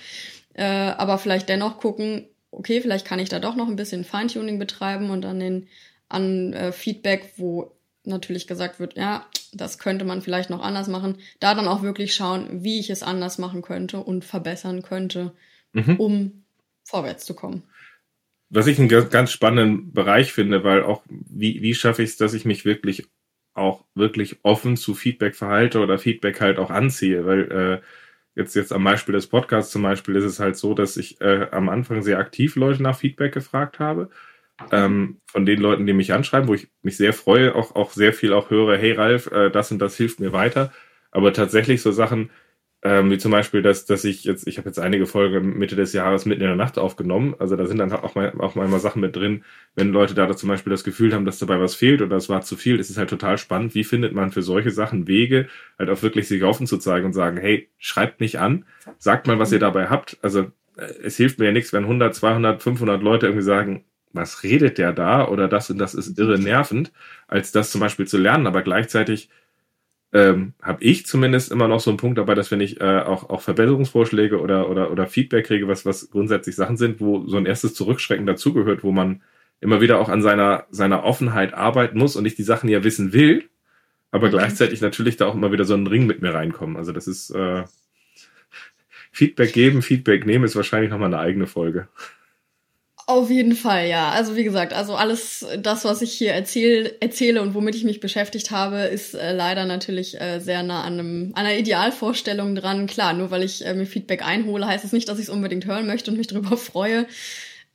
Äh, aber vielleicht dennoch gucken, okay, vielleicht kann ich da doch noch ein bisschen Feintuning betreiben und an den an äh, Feedback, wo natürlich gesagt wird, ja, das könnte man vielleicht noch anders machen, da dann auch wirklich schauen, wie ich es anders machen könnte und verbessern könnte, mhm. um vorwärts zu kommen. Was ich einen ganz spannenden Bereich finde, weil auch, wie, wie schaffe ich es, dass ich mich wirklich auch wirklich offen zu Feedback verhalte oder Feedback halt auch anziehe, weil äh, jetzt jetzt am Beispiel des Podcasts zum Beispiel ist es halt so, dass ich äh, am Anfang sehr aktiv Leute nach Feedback gefragt habe, ähm, von den Leuten, die mich anschreiben, wo ich mich sehr freue, auch auch sehr viel auch höre, hey Ralf, äh, das und das hilft mir weiter, aber tatsächlich so Sachen, Ähm, wie zum Beispiel, dass, dass ich jetzt, ich habe jetzt einige Folgen Mitte des Jahres mitten in der Nacht aufgenommen. Also da sind dann auch mal, auch mal Sachen mit drin, wenn Leute da zum Beispiel das Gefühl haben, dass dabei was fehlt oder es war zu viel, ist es halt total spannend. Wie findet man für solche Sachen Wege, halt auch wirklich sich offen zu zeigen und sagen, hey, schreibt mich an, sagt mal, was ihr dabei habt. Also äh, es hilft mir ja nichts, wenn 100, 200, 500 Leute irgendwie sagen, was redet der da oder das und das ist irre nervend, als das zum Beispiel zu lernen. Aber gleichzeitig ähm, habe ich zumindest immer noch so einen Punkt dabei, dass wenn ich äh, auch, auch Verbesserungsvorschläge oder, oder, oder Feedback kriege, was, was grundsätzlich Sachen sind, wo so ein erstes Zurückschrecken dazugehört, wo man immer wieder auch an seiner, seiner Offenheit arbeiten muss und ich die Sachen ja wissen will, aber mhm. gleichzeitig natürlich da auch immer wieder so ein Ring mit mir reinkommen. Also das ist äh, Feedback geben, Feedback nehmen ist wahrscheinlich nochmal eine eigene Folge. Auf jeden Fall, ja. Also wie gesagt, also alles das, was ich hier erzähl, erzähle und womit ich mich beschäftigt habe, ist äh, leider natürlich äh, sehr nah an, einem, einer Idealvorstellung dran. Klar, nur weil ich äh, mir Feedback einhole, heißt es das nicht, dass ich es unbedingt hören möchte und mich *laughs* darüber freue.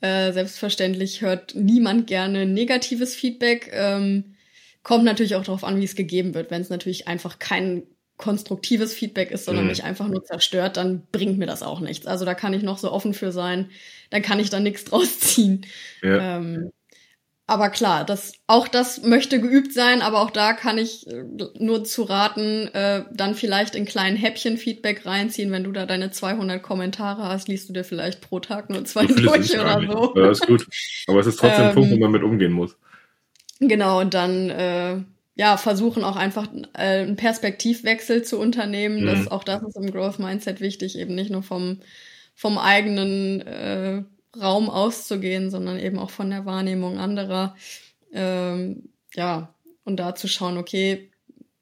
Äh, selbstverständlich hört niemand gerne negatives Feedback. Ähm, kommt natürlich auch darauf an, wie es gegeben wird. Wenn es natürlich einfach kein konstruktives Feedback ist, sondern mhm. mich einfach nur zerstört, dann bringt mir das auch nichts. Also da kann ich noch so offen für sein, dann kann ich da nichts *laughs* draus ziehen. Ja. Ähm, aber klar, das, auch das möchte geübt sein, aber auch da kann ich äh, nur zu raten, äh, dann vielleicht in kleinen Häppchen Feedback reinziehen. Wenn du da deine 200 Kommentare hast, liest du dir vielleicht pro Tag nur zwei durch oder so. Ja, ist gut. Aber es ist trotzdem ähm, ein Punkt, wo man mit umgehen muss. Genau, und dann äh, ja, versuchen auch einfach äh, einen Perspektivwechsel zu unternehmen. Mhm. Das, auch das ist im Growth Mindset wichtig, eben nicht nur vom, vom eigenen äh, Raum auszugehen, sondern eben auch von der Wahrnehmung anderer. Ähm, ja, und da zu schauen, okay,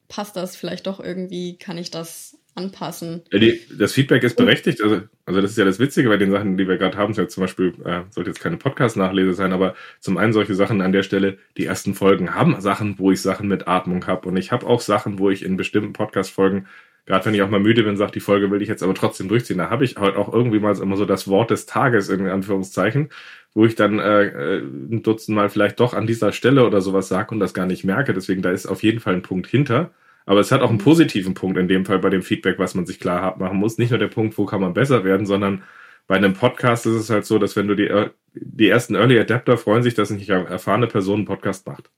passt das vielleicht doch irgendwie, kann ich das anpassen. Das Feedback ist berechtigt. Also, also das ist ja das Witzige bei den Sachen, die wir gerade haben. Ja zum Beispiel, äh, sollte jetzt keine Podcast-Nachlese sein, aber zum einen solche Sachen an der Stelle, die ersten Folgen haben Sachen, wo ich Sachen mit Atmung habe. Und ich habe auch Sachen, wo ich in bestimmten Podcast-Folgen, gerade wenn ich auch mal müde bin, sage, die Folge will ich jetzt aber trotzdem durchziehen. Da habe ich halt auch irgendwie mal immer so das Wort des Tages, in Anführungszeichen, wo ich dann äh, äh, ein Dutzend Mal vielleicht doch an dieser Stelle oder sowas sage und das gar nicht merke. Deswegen, da ist auf jeden Fall ein Punkt hinter. Aber es hat auch einen positiven Punkt in dem Fall bei dem Feedback, was man sich klar machen muss. Nicht nur der Punkt, wo kann man besser werden, sondern bei einem Podcast ist es halt so, dass wenn du die, die ersten Early Adapter freuen sich, dass eine erfahrene Person einen Podcast macht.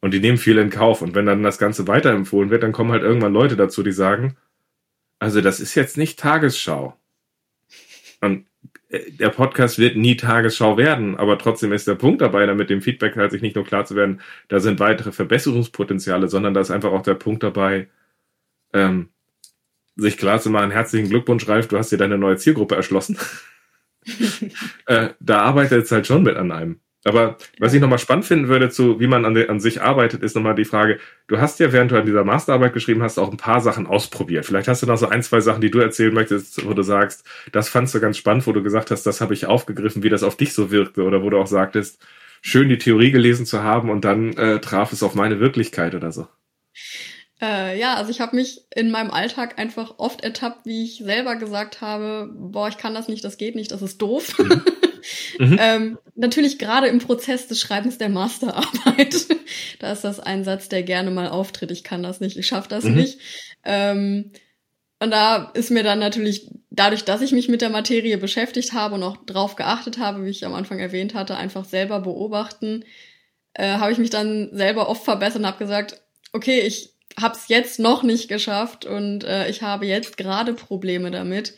Und die nehmen viel in Kauf. Und wenn dann das Ganze weiterempfohlen wird, dann kommen halt irgendwann Leute dazu, die sagen, also das ist jetzt nicht Tagesschau. Und der Podcast wird nie Tagesschau werden, aber trotzdem ist der Punkt dabei, damit dem Feedback halt sich nicht nur klar zu werden, da sind weitere Verbesserungspotenziale, sondern da ist einfach auch der Punkt dabei, ähm, sich klar zu machen, herzlichen Glückwunsch, Ralf, du hast dir deine neue Zielgruppe erschlossen. *laughs* äh, da arbeitet es halt schon mit an einem. Aber was ich nochmal spannend finden würde, zu wie man an, an sich arbeitet, ist nochmal die Frage, du hast ja, während du an dieser Masterarbeit geschrieben hast, auch ein paar Sachen ausprobiert. Vielleicht hast du noch so ein, zwei Sachen, die du erzählen möchtest, wo du sagst, das fandst du ganz spannend, wo du gesagt hast, das habe ich aufgegriffen, wie das auf dich so wirkte, oder wo du auch sagtest, schön die Theorie gelesen zu haben und dann äh, traf es auf meine Wirklichkeit oder so. Äh, ja, also ich habe mich in meinem Alltag einfach oft ertappt, wie ich selber gesagt habe, boah, ich kann das nicht, das geht nicht, das ist doof. Mhm. *laughs* Mhm. ähm, natürlich gerade im Prozess des Schreibens der Masterarbeit. *laughs* da ist das ein Satz, der gerne mal auftritt. Ich kann das nicht, ich schaffe das mhm. nicht. Ähm, und da ist mir dann natürlich, dadurch, dass ich mich mit der Materie beschäftigt habe und auch drauf geachtet habe, wie ich am Anfang erwähnt hatte, einfach selber beobachten, äh, habe ich mich dann selber oft verbessert und habe gesagt, okay, ich habe es jetzt noch nicht geschafft und äh, ich habe jetzt gerade Probleme damit.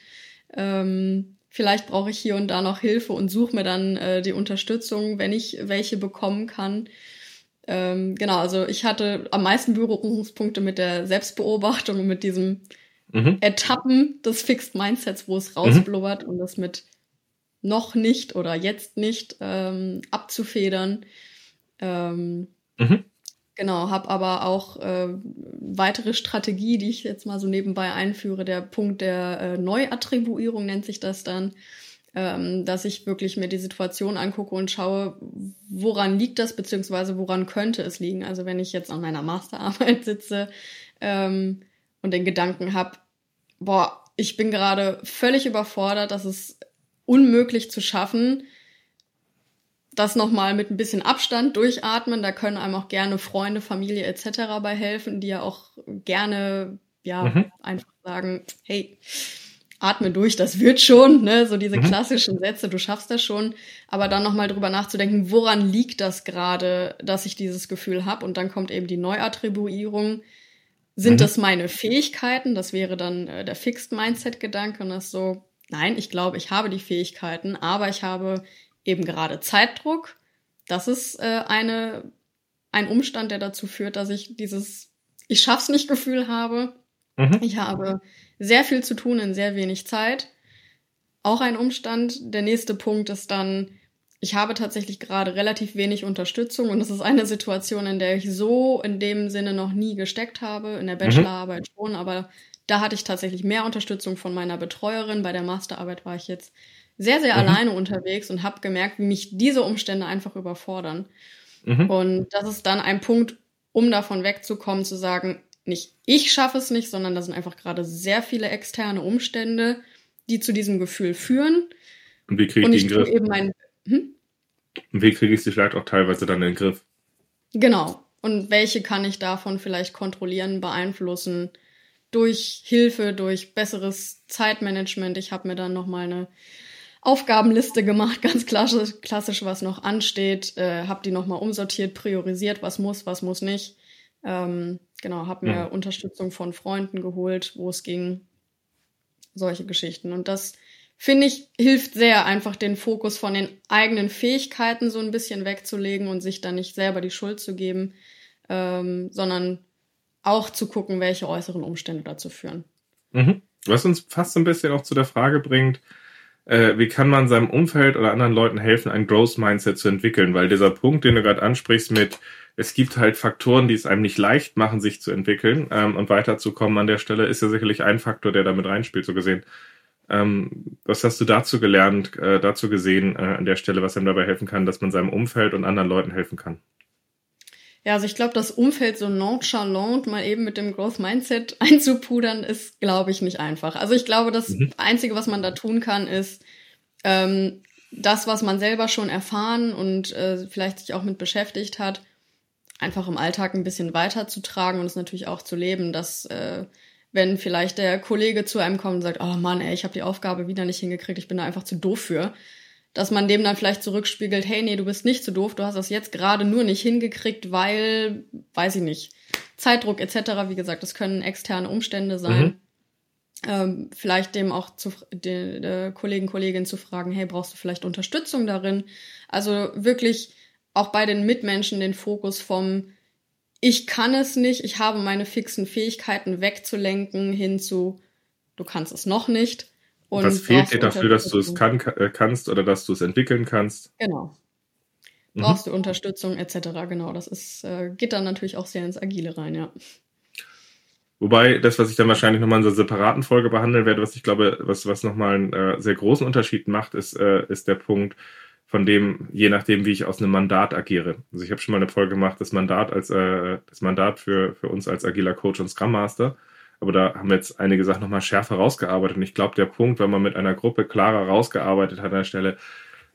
Ähm, Vielleicht brauche ich hier und da noch Hilfe und suche mir dann äh, die Unterstützung, wenn ich welche bekommen kann. Ähm, genau, also ich hatte am meisten Berührungspunkte mit der Selbstbeobachtung und mit diesem mhm. Etappen des Fixed Mindsets, wo es mhm. rausblubbert mhm. und das mit noch nicht oder jetzt nicht ähm, abzufedern. Ähm, mhm. Genau, habe aber auch äh, weitere Strategie, die ich jetzt mal so nebenbei einführe. Der Punkt der äh, Neuattribuierung nennt sich das dann, ähm, dass ich wirklich mir die Situation angucke und schaue, woran liegt das, beziehungsweise woran könnte es liegen. Also wenn ich jetzt an meiner Masterarbeit *laughs* sitze ähm, und den Gedanken habe, boah, ich bin gerade völlig überfordert, das ist unmöglich zu schaffen das nochmal mit ein bisschen Abstand durchatmen. Da können einem auch gerne Freunde, Familie etc. bei helfen, die ja auch gerne ja, mhm. einfach sagen, hey, atme durch, das wird schon, ne? So diese mhm. klassischen Sätze, du schaffst das schon. Aber dann nochmal drüber nachzudenken, woran liegt das gerade, dass ich dieses Gefühl habe? Und dann kommt eben die Neuattribuierung. Sind mhm. das meine Fähigkeiten? Das wäre dann äh, der Fixed Mindset-Gedanke und das so, nein, ich glaube, ich habe die Fähigkeiten, aber ich habe eben gerade Zeitdruck. Das ist äh, eine, ein Umstand, der dazu führt, dass ich dieses Ich schaff's nicht Gefühl habe. Mhm. Ich habe sehr viel zu tun in sehr wenig Zeit. Auch ein Umstand. Der nächste Punkt ist dann, ich habe tatsächlich gerade relativ wenig Unterstützung und das ist eine Situation, in der ich so in dem Sinne noch nie gesteckt habe, in der mhm. Bachelorarbeit schon, aber da hatte ich tatsächlich mehr Unterstützung von meiner Betreuerin. Bei der Masterarbeit war ich jetzt sehr, sehr mhm. alleine unterwegs und habe gemerkt, wie mich diese Umstände einfach überfordern. Mhm. Und das ist dann ein Punkt, um davon wegzukommen, zu sagen, nicht ich schaffe es nicht, sondern da sind einfach gerade sehr viele externe Umstände, die zu diesem Gefühl führen. Und wie kriege ich, den Griff? Eben mein, hm? Und wie kriege ich sie vielleicht auch teilweise dann in den Griff? Genau. Und welche kann ich davon vielleicht kontrollieren, beeinflussen? Durch Hilfe, durch besseres Zeitmanagement. Ich habe mir dann nochmal eine Aufgabenliste gemacht, *laughs* ganz klassisch, klassisch was noch ansteht, äh, habe die nochmal umsortiert, priorisiert, was muss, was muss nicht. Ähm, genau, habe mir ja. Unterstützung von Freunden geholt, wo es ging. Solche Geschichten. Und das, finde ich, hilft sehr, einfach den Fokus von den eigenen Fähigkeiten so ein bisschen wegzulegen und sich dann nicht selber die Schuld zu geben, ähm, sondern auch zu gucken, welche äußeren Umstände dazu führen. Mhm. Was uns fast ein bisschen auch zu der Frage bringt, äh, wie kann man seinem Umfeld oder anderen Leuten helfen, ein Growth Mindset zu entwickeln? Weil dieser Punkt, den du gerade ansprichst mit, es gibt halt Faktoren, die es einem nicht leicht machen, sich zu entwickeln ähm, und weiterzukommen an der Stelle, ist ja sicherlich ein Faktor, der damit reinspielt, so gesehen. Ähm, was hast du dazu gelernt, äh, dazu gesehen äh, an der Stelle, was einem dabei helfen kann, dass man seinem Umfeld und anderen Leuten helfen kann? Ja, also ich glaube, das Umfeld so nonchalant mal eben mit dem Growth Mindset *laughs* einzupudern, ist, glaube ich, nicht einfach. Also ich glaube, das mhm. Einzige, was man da tun kann, ist ähm, das, was man selber schon erfahren und äh, vielleicht sich auch mit beschäftigt hat, einfach im Alltag ein bisschen weiterzutragen und es natürlich auch zu leben, dass äh, wenn vielleicht der Kollege zu einem kommt und sagt, oh Mann, ey, ich habe die Aufgabe wieder nicht hingekriegt, ich bin da einfach zu doof für, dass man dem dann vielleicht zurückspiegelt, hey, nee, du bist nicht zu doof, du hast das jetzt gerade nur nicht hingekriegt, weil, weiß ich nicht, Zeitdruck etc., wie gesagt, das können externe Umstände sein. Mhm. Ähm, vielleicht dem auch zu den äh, Kollegen, Kolleginnen zu fragen, hey, brauchst du vielleicht Unterstützung darin? Also wirklich auch bei den Mitmenschen den Fokus vom ich kann es nicht, ich habe meine fixen Fähigkeiten wegzulenken hin zu du kannst es noch nicht und Was fehlt dir dafür, dass du es kann, äh, kannst oder dass du es entwickeln kannst? Genau. Mhm. Brauchst mhm. du Unterstützung etc. Genau, das ist, äh, geht dann natürlich auch sehr ins Agile rein, ja. Wobei das, was ich dann wahrscheinlich nochmal in einer separaten Folge behandeln werde, was ich glaube, was, was nochmal einen äh, sehr großen Unterschied macht, ist, äh, ist der Punkt, von dem, je nachdem, wie ich aus einem Mandat agiere. Also ich habe schon mal eine Folge gemacht, das Mandat als äh, das Mandat für, für uns als agiler Coach und Scrum Master. Aber da haben wir jetzt einige Sachen nochmal schärfer rausgearbeitet. Und ich glaube, der Punkt, wenn man mit einer Gruppe klarer rausgearbeitet hat an der Stelle,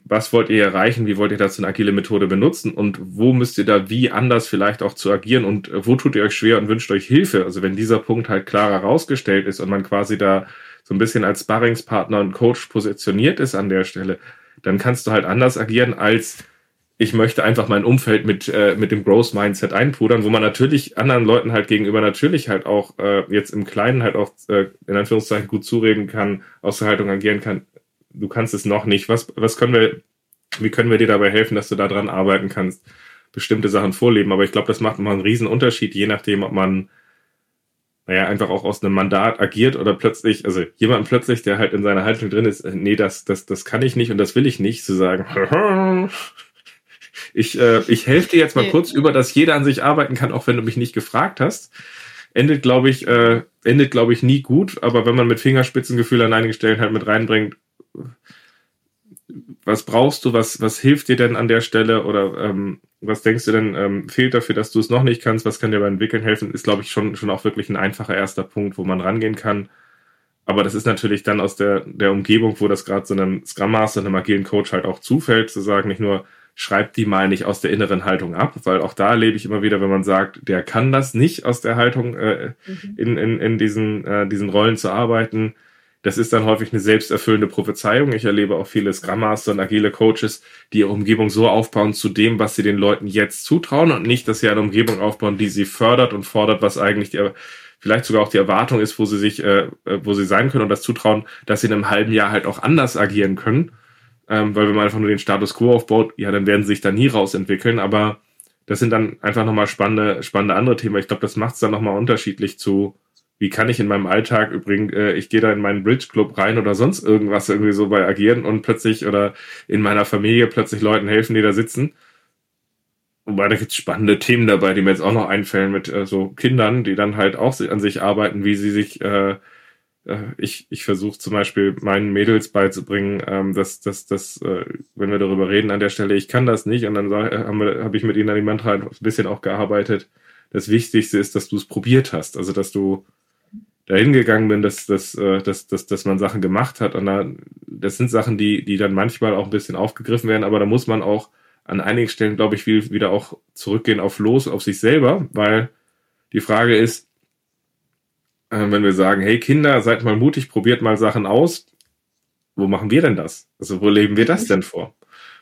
was wollt ihr erreichen, wie wollt ihr dazu eine agile Methode benutzen und wo müsst ihr da wie anders vielleicht auch zu agieren und wo tut ihr euch schwer und wünscht euch Hilfe? Also wenn dieser Punkt halt klarer rausgestellt ist und man quasi da so ein bisschen als Sparringspartner und Coach positioniert ist an der Stelle, dann kannst du halt anders agieren als ich möchte einfach mein Umfeld mit, äh, mit dem Growth Mindset einpudern, wo man natürlich anderen Leuten halt gegenüber natürlich halt auch äh, jetzt im Kleinen halt auch äh, in Anführungszeichen gut zureden kann, aus der Haltung agieren kann. Du kannst es noch nicht. Was, was können wir, wie können wir dir dabei helfen, dass du da dran arbeiten kannst, bestimmte Sachen vorleben? Aber ich glaube, das macht immer einen riesen Unterschied, je nachdem, ob man naja, einfach auch aus einem Mandat agiert oder plötzlich, also jemand plötzlich, der halt in seiner Haltung drin ist, äh, nee, das, das, das kann ich nicht und das will ich nicht, zu sagen, *laughs* Ich, äh, ich helfe dir jetzt mal kurz über, dass jeder an sich arbeiten kann, auch wenn du mich nicht gefragt hast. Endet, glaube ich, äh, endet, glaube ich, nie gut. Aber wenn man mit Fingerspitzengefühl an einigen Stellen halt mit reinbringt, was brauchst du, was, was hilft dir denn an der Stelle oder ähm, was denkst du denn, ähm, fehlt dafür, dass du es noch nicht kannst, was kann dir beim Entwickeln helfen, ist, glaube ich, schon, schon auch wirklich ein einfacher erster Punkt, wo man rangehen kann. Aber das ist natürlich dann aus der, der Umgebung, wo das gerade so einem Scrum Master, einem agilen Coach halt auch zufällt, zu sagen, nicht nur, schreibt die mal nicht aus der inneren Haltung ab, weil auch da erlebe ich immer wieder, wenn man sagt, der kann das nicht aus der Haltung äh, mhm. in, in, in diesen, äh, diesen Rollen zu arbeiten. Das ist dann häufig eine selbsterfüllende Prophezeiung. Ich erlebe auch viele Scrum Master und agile Coaches, die ihre Umgebung so aufbauen zu dem, was sie den Leuten jetzt zutrauen und nicht, dass sie eine Umgebung aufbauen, die sie fördert und fordert, was eigentlich die, vielleicht sogar auch die Erwartung ist, wo sie sich, äh, äh wo sie sein können und das zutrauen, dass sie in einem halben Jahr halt auch anders agieren können ähm, weil wenn man einfach nur den Status quo aufbaut, ja, dann werden sie sich da nie rausentwickeln, aber das sind dann einfach nochmal spannende, spannende andere Themen. Ich glaube, das macht es dann nochmal unterschiedlich zu, wie kann ich in meinem Alltag übrigens, äh, ich gehe da in meinen Bridge Club rein oder sonst irgendwas irgendwie so bei agieren und plötzlich oder in meiner Familie plötzlich Leuten helfen, die da sitzen. Wobei da gibt's spannende Themen dabei, die mir jetzt auch noch einfällen mit äh, so Kindern, die dann halt auch an sich arbeiten, wie sie sich äh, ich, ich versuche zum Beispiel meinen Mädels beizubringen, ähm, dass, dass, dass äh, wenn wir darüber reden an der Stelle, ich kann das nicht und dann äh, habe hab ich mit ihnen an die Mantra ein bisschen auch gearbeitet. Das Wichtigste ist, dass du es probiert hast, also dass du dahin gegangen bin, dass, dass, äh, dass, dass, dass man Sachen gemacht hat. Und da, das sind Sachen, die, die dann manchmal auch ein bisschen aufgegriffen werden, aber da muss man auch an einigen Stellen, glaube ich, wieder auch zurückgehen auf los, auf sich selber, weil die Frage ist, äh, wenn wir sagen, hey Kinder, seid mal mutig, probiert mal Sachen aus. Wo machen wir denn das? Also wo leben wir das denn vor?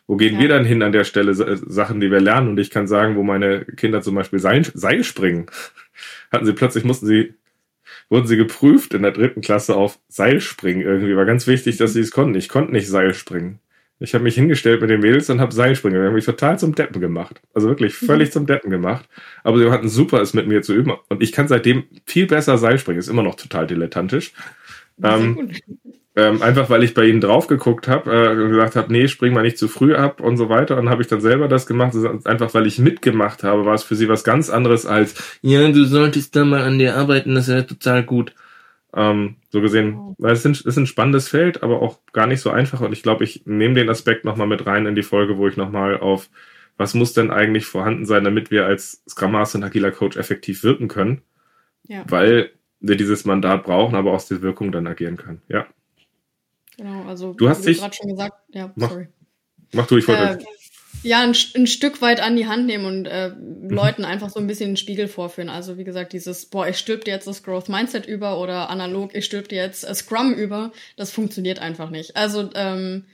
Wo gehen ja. wir dann hin an der Stelle, Sachen, die wir lernen? Und ich kann sagen, wo meine Kinder zum Beispiel Seil, Seil springen, *laughs* hatten sie plötzlich, mussten sie, wurden sie geprüft in der dritten Klasse auf Seilspringen irgendwie. War ganz wichtig, dass sie es konnten. Ich konnte nicht Seil springen. Ich habe mich hingestellt mit den Mädels und habe Seilspringen. Wir haben mich total zum Deppen gemacht. Also wirklich mhm. völlig zum Deppen gemacht. Aber sie hatten super, es mit mir zu üben. Und ich kann seitdem viel besser Seilspringen. Ist immer noch total dilettantisch. Ähm, ähm, einfach weil ich bei ihnen drauf geguckt habe äh, und gesagt habe, nee, spring mal nicht zu früh ab und so weiter. Und habe ich dann selber das gemacht. Das einfach weil ich mitgemacht habe, war es für sie was ganz anderes als, ja, du solltest da mal an dir arbeiten, das wäre total gut. Ähm, so gesehen, weil es ist ein spannendes Feld, aber auch gar nicht so einfach. Und ich glaube, ich nehme den Aspekt nochmal mit rein in die Folge, wo ich nochmal auf, was muss denn eigentlich vorhanden sein, damit wir als Scrum Master und agiler Coach effektiv wirken können. Ja. Weil wir dieses Mandat brauchen, aber aus der Wirkung dann agieren können. Ja. Genau, also du hast dich gerade schon gesagt, ja, mach, sorry. Mach du, ich wollte. Äh, ja, ein, ein, Stück weit an die Hand nehmen und äh, mhm. Leuten einfach so ein bisschen den Spiegel vorführen. Also wie gesagt, dieses, boah, ich stülp dir jetzt das Growth Mindset über oder analog, ich stülp dir jetzt Scrum über, das funktioniert einfach nicht. Also ähm,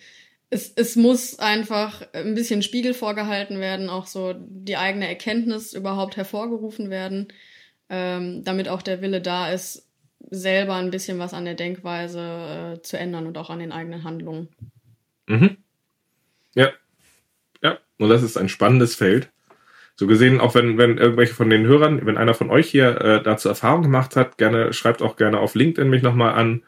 es, es muss einfach ein bisschen Spiegel vorgehalten werden, auch so die eigene Erkenntnis überhaupt hervorgerufen werden, ähm, damit auch der Wille da ist, selber ein bisschen was an der Denkweise äh, zu ändern und auch an den eigenen Handlungen. Mhm. Ja, und das ist ein spannendes Feld. So gesehen, auch wenn, wenn irgendwelche von den Hörern, wenn einer von euch hier äh, dazu Erfahrung gemacht hat, gerne, schreibt auch gerne auf LinkedIn mich nochmal an.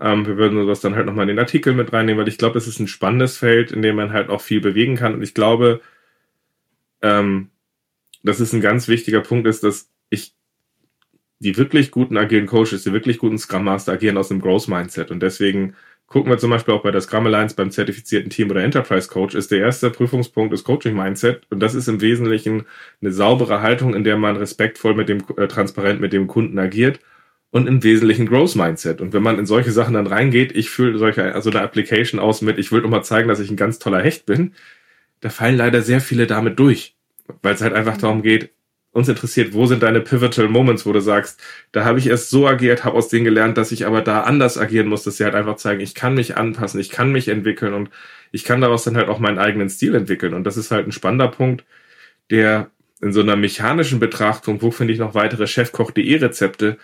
Ähm, wir würden sowas dann halt nochmal in den Artikel mit reinnehmen, weil ich glaube, es ist ein spannendes Feld, in dem man halt auch viel bewegen kann. Und ich glaube, ähm, das ist ein ganz wichtiger Punkt, ist, dass ich die wirklich guten agilen Coaches, die wirklich guten Scrum Master agieren aus einem Growth Mindset. Und deswegen Gucken wir zum Beispiel auch bei der Scrum Alliance beim zertifizierten Team oder Enterprise Coach, ist der erste Prüfungspunkt das Coaching Mindset. Und das ist im Wesentlichen eine saubere Haltung, in der man respektvoll mit dem, äh, transparent mit dem Kunden agiert und im Wesentlichen Growth Mindset. Und wenn man in solche Sachen dann reingeht, ich fühle solche, also eine Application aus mit, ich will doch mal zeigen, dass ich ein ganz toller Hecht bin, da fallen leider sehr viele damit durch. Weil es halt einfach darum geht, uns interessiert, wo sind deine pivotal Moments, wo du sagst, da habe ich erst so agiert, habe aus denen gelernt, dass ich aber da anders agieren muss, dass sie halt einfach zeigen, ich kann mich anpassen, ich kann mich entwickeln und ich kann daraus dann halt auch meinen eigenen Stil entwickeln. Und das ist halt ein spannender Punkt, der in so einer mechanischen Betrachtung, wo finde ich noch weitere Chefkoch.de Rezepte,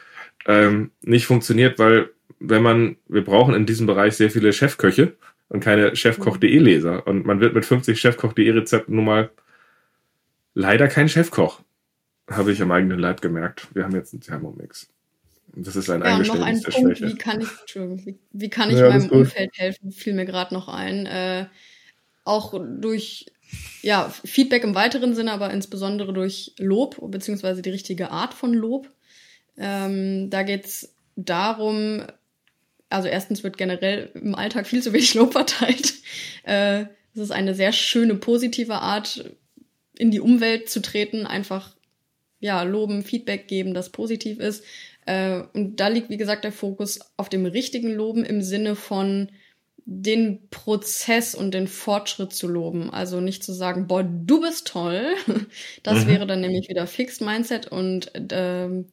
ähm, nicht funktioniert, weil wenn man, wir brauchen in diesem Bereich sehr viele Chefköche und keine Chefkoch.de Leser. Und man wird mit 50 Chefkoch.de Rezepten nun mal leider kein Chefkoch habe ich am eigenen Leib gemerkt. Wir haben jetzt einen Thermomix. Und das ist ein ja, noch ein Punkt, wie kann ich, wie, wie kann ich ja, meinem Umfeld helfen, fiel mir gerade noch ein. Äh, auch durch ja, Feedback im weiteren Sinne, aber insbesondere durch Lob, beziehungsweise die richtige Art von Lob. Ähm, da geht's darum, also erstens wird generell im Alltag viel zu wenig Lob verteilt. Äh, es ist eine sehr schöne, positive Art, in die Umwelt zu treten, einfach ja, loben, Feedback geben, das positiv ist. Äh, und da liegt, wie gesagt, der Fokus auf dem richtigen Loben im Sinne von, den Prozess und den Fortschritt zu loben. Also nicht zu sagen, boah, du bist toll. *laughs* Das mhm. wäre dann nämlich wieder Fixed Mindset und ähm,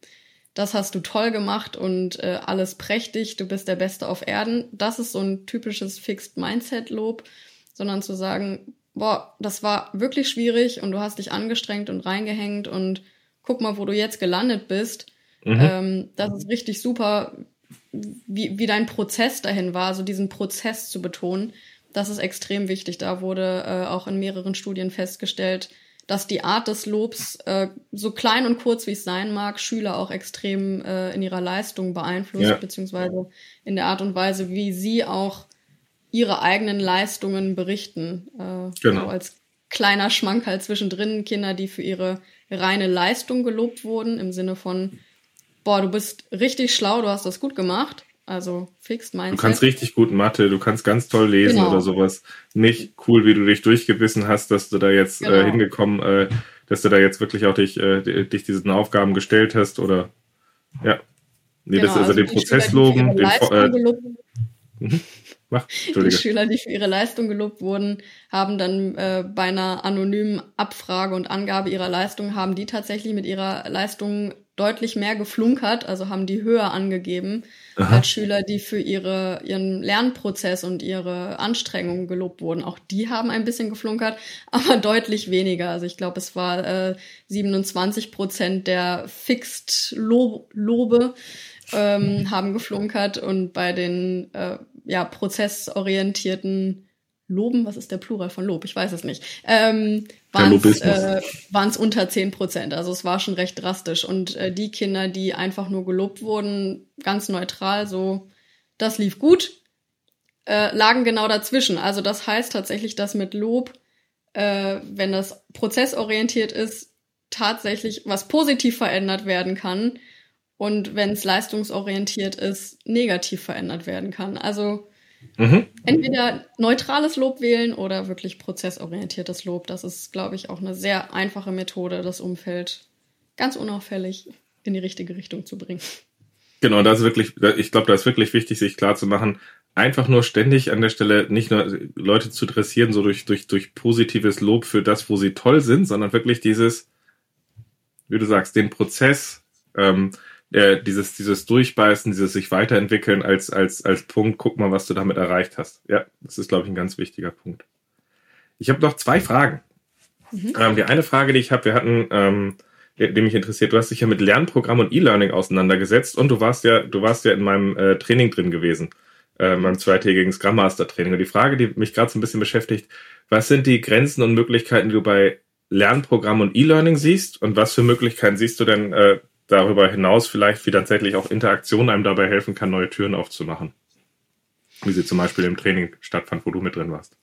das hast du toll gemacht und äh, alles prächtig, du bist der Beste auf Erden. Das ist so ein typisches Fixed Mindset Lob, sondern zu sagen, boah, das war wirklich schwierig und du hast dich angestrengt und reingehängt und guck mal, wo du jetzt gelandet bist. Mhm. Ähm, das ist richtig super, wie, wie dein Prozess dahin war, so diesen Prozess zu betonen. Das ist extrem wichtig. Da wurde äh, auch in mehreren Studien festgestellt, dass die Art des Lobs, äh, so klein und kurz wie es sein mag, Schüler auch extrem äh, in ihrer Leistung beeinflusst, ja. beziehungsweise in der Art und Weise, wie sie auch ihre eigenen Leistungen berichten. Äh, genau. So als kleiner Schmankerl zwischendrin Kinder, die für ihre reine Leistung gelobt wurden, im Sinne von, boah, du bist richtig schlau, du hast das gut gemacht. Also fixed Mindset. Du kannst richtig gut Mathe, du kannst ganz toll lesen genau. oder sowas. Nicht cool, wie du dich durchgebissen hast, dass du da jetzt äh, genau. äh, hingekommen, äh, dass du da jetzt wirklich auch dich, äh, dich diesen Aufgaben gestellt hast oder ja. Nee, genau, das ist also, also den Prozess loben, den äh, mhm. Mach. Die Schüler, die für ihre Leistung gelobt wurden, haben dann äh, bei einer anonymen Abfrage und Angabe ihrer Leistung, haben die tatsächlich mit ihrer Leistung deutlich mehr geflunkert, also haben die höher angegeben Aha. als Schüler, die für ihre, ihren Lernprozess und ihre Anstrengungen gelobt wurden. Auch die haben ein bisschen geflunkert, *laughs* aber deutlich weniger. Also ich glaube, es war äh, 27 Prozent der Fixed Lobe ähm, *laughs* haben geflunkert und bei den äh, ja, prozessorientierten Loben, was ist der Plural von Lob? Ich weiß es nicht. Ähm, waren es äh, unter zehn Prozent. Also es war schon recht drastisch. Und äh, die Kinder, die einfach nur gelobt wurden, ganz neutral, so, das lief gut, äh, lagen genau dazwischen. Also das heißt tatsächlich, dass mit Lob, äh, wenn das prozessorientiert ist, tatsächlich was positiv verändert werden kann und wenn es leistungsorientiert ist, negativ verändert werden kann. Also Mhm. Entweder neutrales Lob wählen oder wirklich prozessorientiertes Lob. Das ist, glaube ich, auch eine sehr einfache Methode, das Umfeld ganz unauffällig in die richtige Richtung zu bringen. Genau, das ist wirklich, ich glaube, da ist wirklich wichtig, sich klar zu machen, einfach nur ständig an der Stelle nicht nur Leute zu dressieren, so durch, durch, durch positives Lob für das, wo sie toll sind, sondern wirklich dieses, wie du sagst, den Prozess, ähm, äh, dieses, dieses Durchbeißen, dieses sich weiterentwickeln als, als, als Punkt, guck mal, was du damit erreicht hast. Ja, das ist, glaube ich, ein ganz wichtiger Punkt. Ich habe noch zwei Fragen. Mhm. Ähm, die eine Frage, die ich habe, wir hatten, ähm, die mich interessiert, du hast dich ja mit Lernprogramm und E-Learning auseinandergesetzt und du warst ja, du warst ja in meinem äh, Training drin gewesen, äh, meinem zweitägigen Scrum Master Training. Und die Frage, die mich gerade so ein bisschen beschäftigt, was sind die Grenzen und Möglichkeiten, die du bei Lernprogramm und E-Learning siehst und was für Möglichkeiten siehst du denn äh, darüber hinaus vielleicht, wie tatsächlich auch Interaktion einem dabei helfen kann, neue Türen aufzumachen. Wie sie zum Beispiel im Training stattfand, wo du mit drin warst.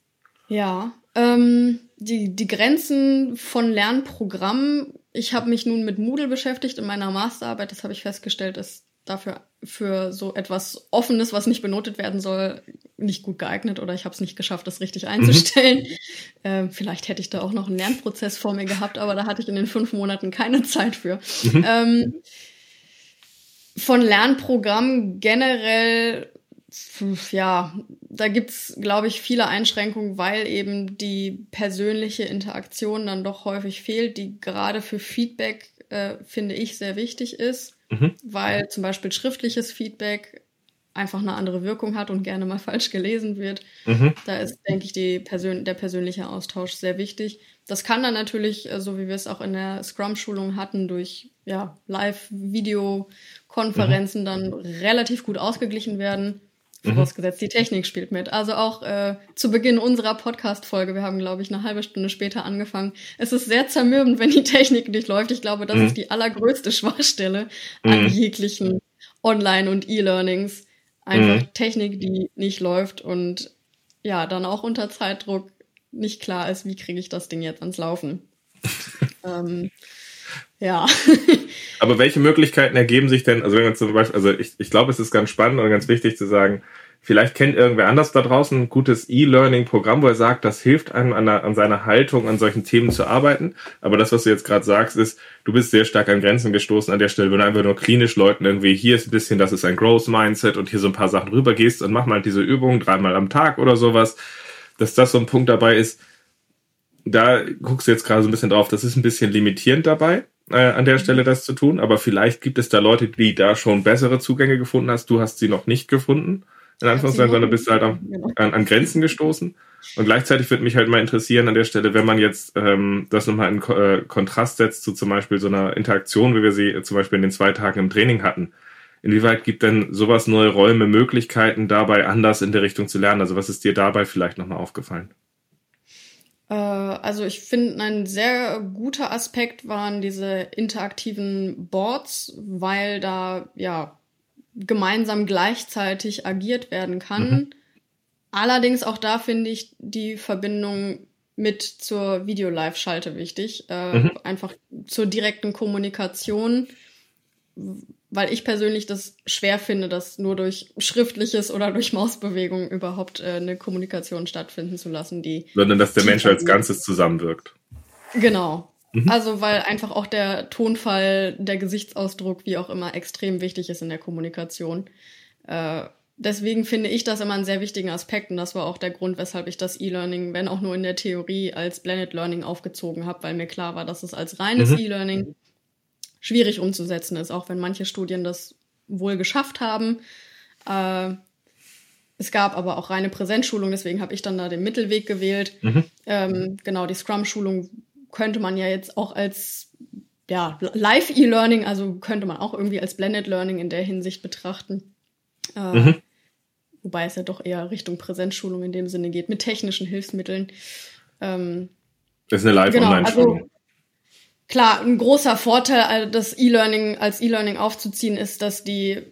Ja, ähm, die, die Grenzen von Lernprogrammen. Ich habe mich nun mit Moodle beschäftigt in meiner Masterarbeit. Das habe ich festgestellt, ist dafür für so etwas Offenes, was nicht benotet werden soll, nicht gut geeignet oder ich habe es nicht geschafft, das richtig einzustellen. Ähm, vielleicht hätte ich da auch noch einen Lernprozess vor mir gehabt, aber da hatte ich in den fünf Monaten keine *laughs* Zeit für. Mhm. Ähm, von Lernprogrammen generell, ja, da gibt's, glaube ich, viele Einschränkungen, weil eben die persönliche Interaktion dann doch häufig fehlt, die gerade für Feedback, äh, finde ich, sehr wichtig ist mhm. weil zum Beispiel schriftliches Feedback einfach eine andere Wirkung hat und gerne mal *laughs* falsch gelesen wird. Mhm. Da ist, denke ich, die Persön der persönliche Austausch sehr wichtig. Das kann dann natürlich, äh, so wie wir es auch in der Scrum-Schulung hatten, durch ja, Live-Video-Konferenzen mhm. dann relativ gut ausgeglichen werden. Mhm. Vorausgesetzt, die Technik spielt mit. Also auch äh, zu Beginn unserer Podcast-Folge, wir haben, glaube ich, eine halbe Stunde später angefangen. Es ist sehr zermürbend, wenn die Technik nicht läuft. Ich glaube, das mhm. ist die allergrößte Schwachstelle mhm. an jeglichen Online- und E-Learnings. Einfach mhm. Technik, die nicht läuft und ja, dann auch unter Zeitdruck nicht klar ist, wie kriege ich das Ding jetzt ans Laufen. *laughs* ähm, ja. Aber welche Möglichkeiten ergeben sich denn, also wenn man zum Beispiel, also ich, ich glaube, es ist ganz spannend und ganz wichtig zu sagen, Vielleicht kennt irgendwer anders da draußen ein gutes E-Learning-Programm, wo er sagt, das hilft einem an, an, seiner Haltung, an solchen Themen zu arbeiten. Aber das, was du jetzt gerade sagst, ist, du bist sehr stark an Grenzen gestoßen an der Stelle, wenn du einfach nur klinisch Leuten irgendwie, hier ist ein bisschen, das ist ein Growth-Mindset und hier so ein paar Sachen rübergehst und mach mal diese Übung dreimal am Tag oder sowas, dass das so ein Punkt dabei ist. Da guckst du jetzt gerade so ein bisschen drauf, das ist ein bisschen limitierend dabei äh, an der Stelle das zu tun, aber vielleicht gibt es da Leute, die da schon bessere Zugänge gefunden hast. Du hast sie noch nicht gefunden in Anführungszeichen, sondern bist halt an, an, an Grenzen gestoßen. Und gleichzeitig würde mich halt mal interessieren an der Stelle, wenn man jetzt ähm, das nochmal in äh, Kontrast setzt zu zum Beispiel so einer Interaktion, wie wir sie äh, zum Beispiel in den zwei Tagen im Training hatten. Inwieweit gibt denn sowas neue Räume, Möglichkeiten, dabei anders in der Richtung zu lernen? Also was ist dir dabei vielleicht nochmal aufgefallen? Äh, also ich finde, ein sehr guter Aspekt waren diese interaktiven Boards, weil da ja gemeinsam gleichzeitig agiert werden kann. Mhm. Allerdings auch da finde ich die Verbindung mit zur Video-Live-Schalte wichtig. Äh, mhm. Einfach zur direkten Kommunikation, weil ich persönlich das schwer finde, dass nur durch schriftliches oder durch Mausbewegungen überhaupt äh, eine Kommunikation stattfinden zu lassen, die. Sondern dass der Mensch als Ganzes zusammenwirkt. Genau. Mhm. Also, weil einfach auch der Tonfall, der Gesichtsausdruck, wie auch immer, extrem wichtig ist in der Kommunikation. Äh, deswegen finde ich das immer einen sehr wichtigen Aspekt und das war auch der Grund, weshalb ich das E-Learning, wenn auch nur in der Theorie, als Blended Learning aufgezogen habe, weil mir klar war, dass es als reines mhm. E-Learning schwierig umzusetzen ist, auch wenn manche Studien das wohl geschafft haben. Äh, es gab aber auch reine Präsenzschulung, deswegen habe ich dann da den Mittelweg gewählt. Mhm. Ähm, genau, die Scrum-Schulung könnte man ja jetzt auch als ja, Live-E-Learning, also könnte man auch irgendwie als Blended Learning in der Hinsicht betrachten. Äh, mhm. Wobei es ja doch eher Richtung Präsenzschulung in dem Sinne geht, mit technischen Hilfsmitteln. Ähm, das ist eine Live-Online-Schulung. Genau, also, klar, ein großer Vorteil, äh, das E-Learning als E-Learning aufzuziehen, ist, dass die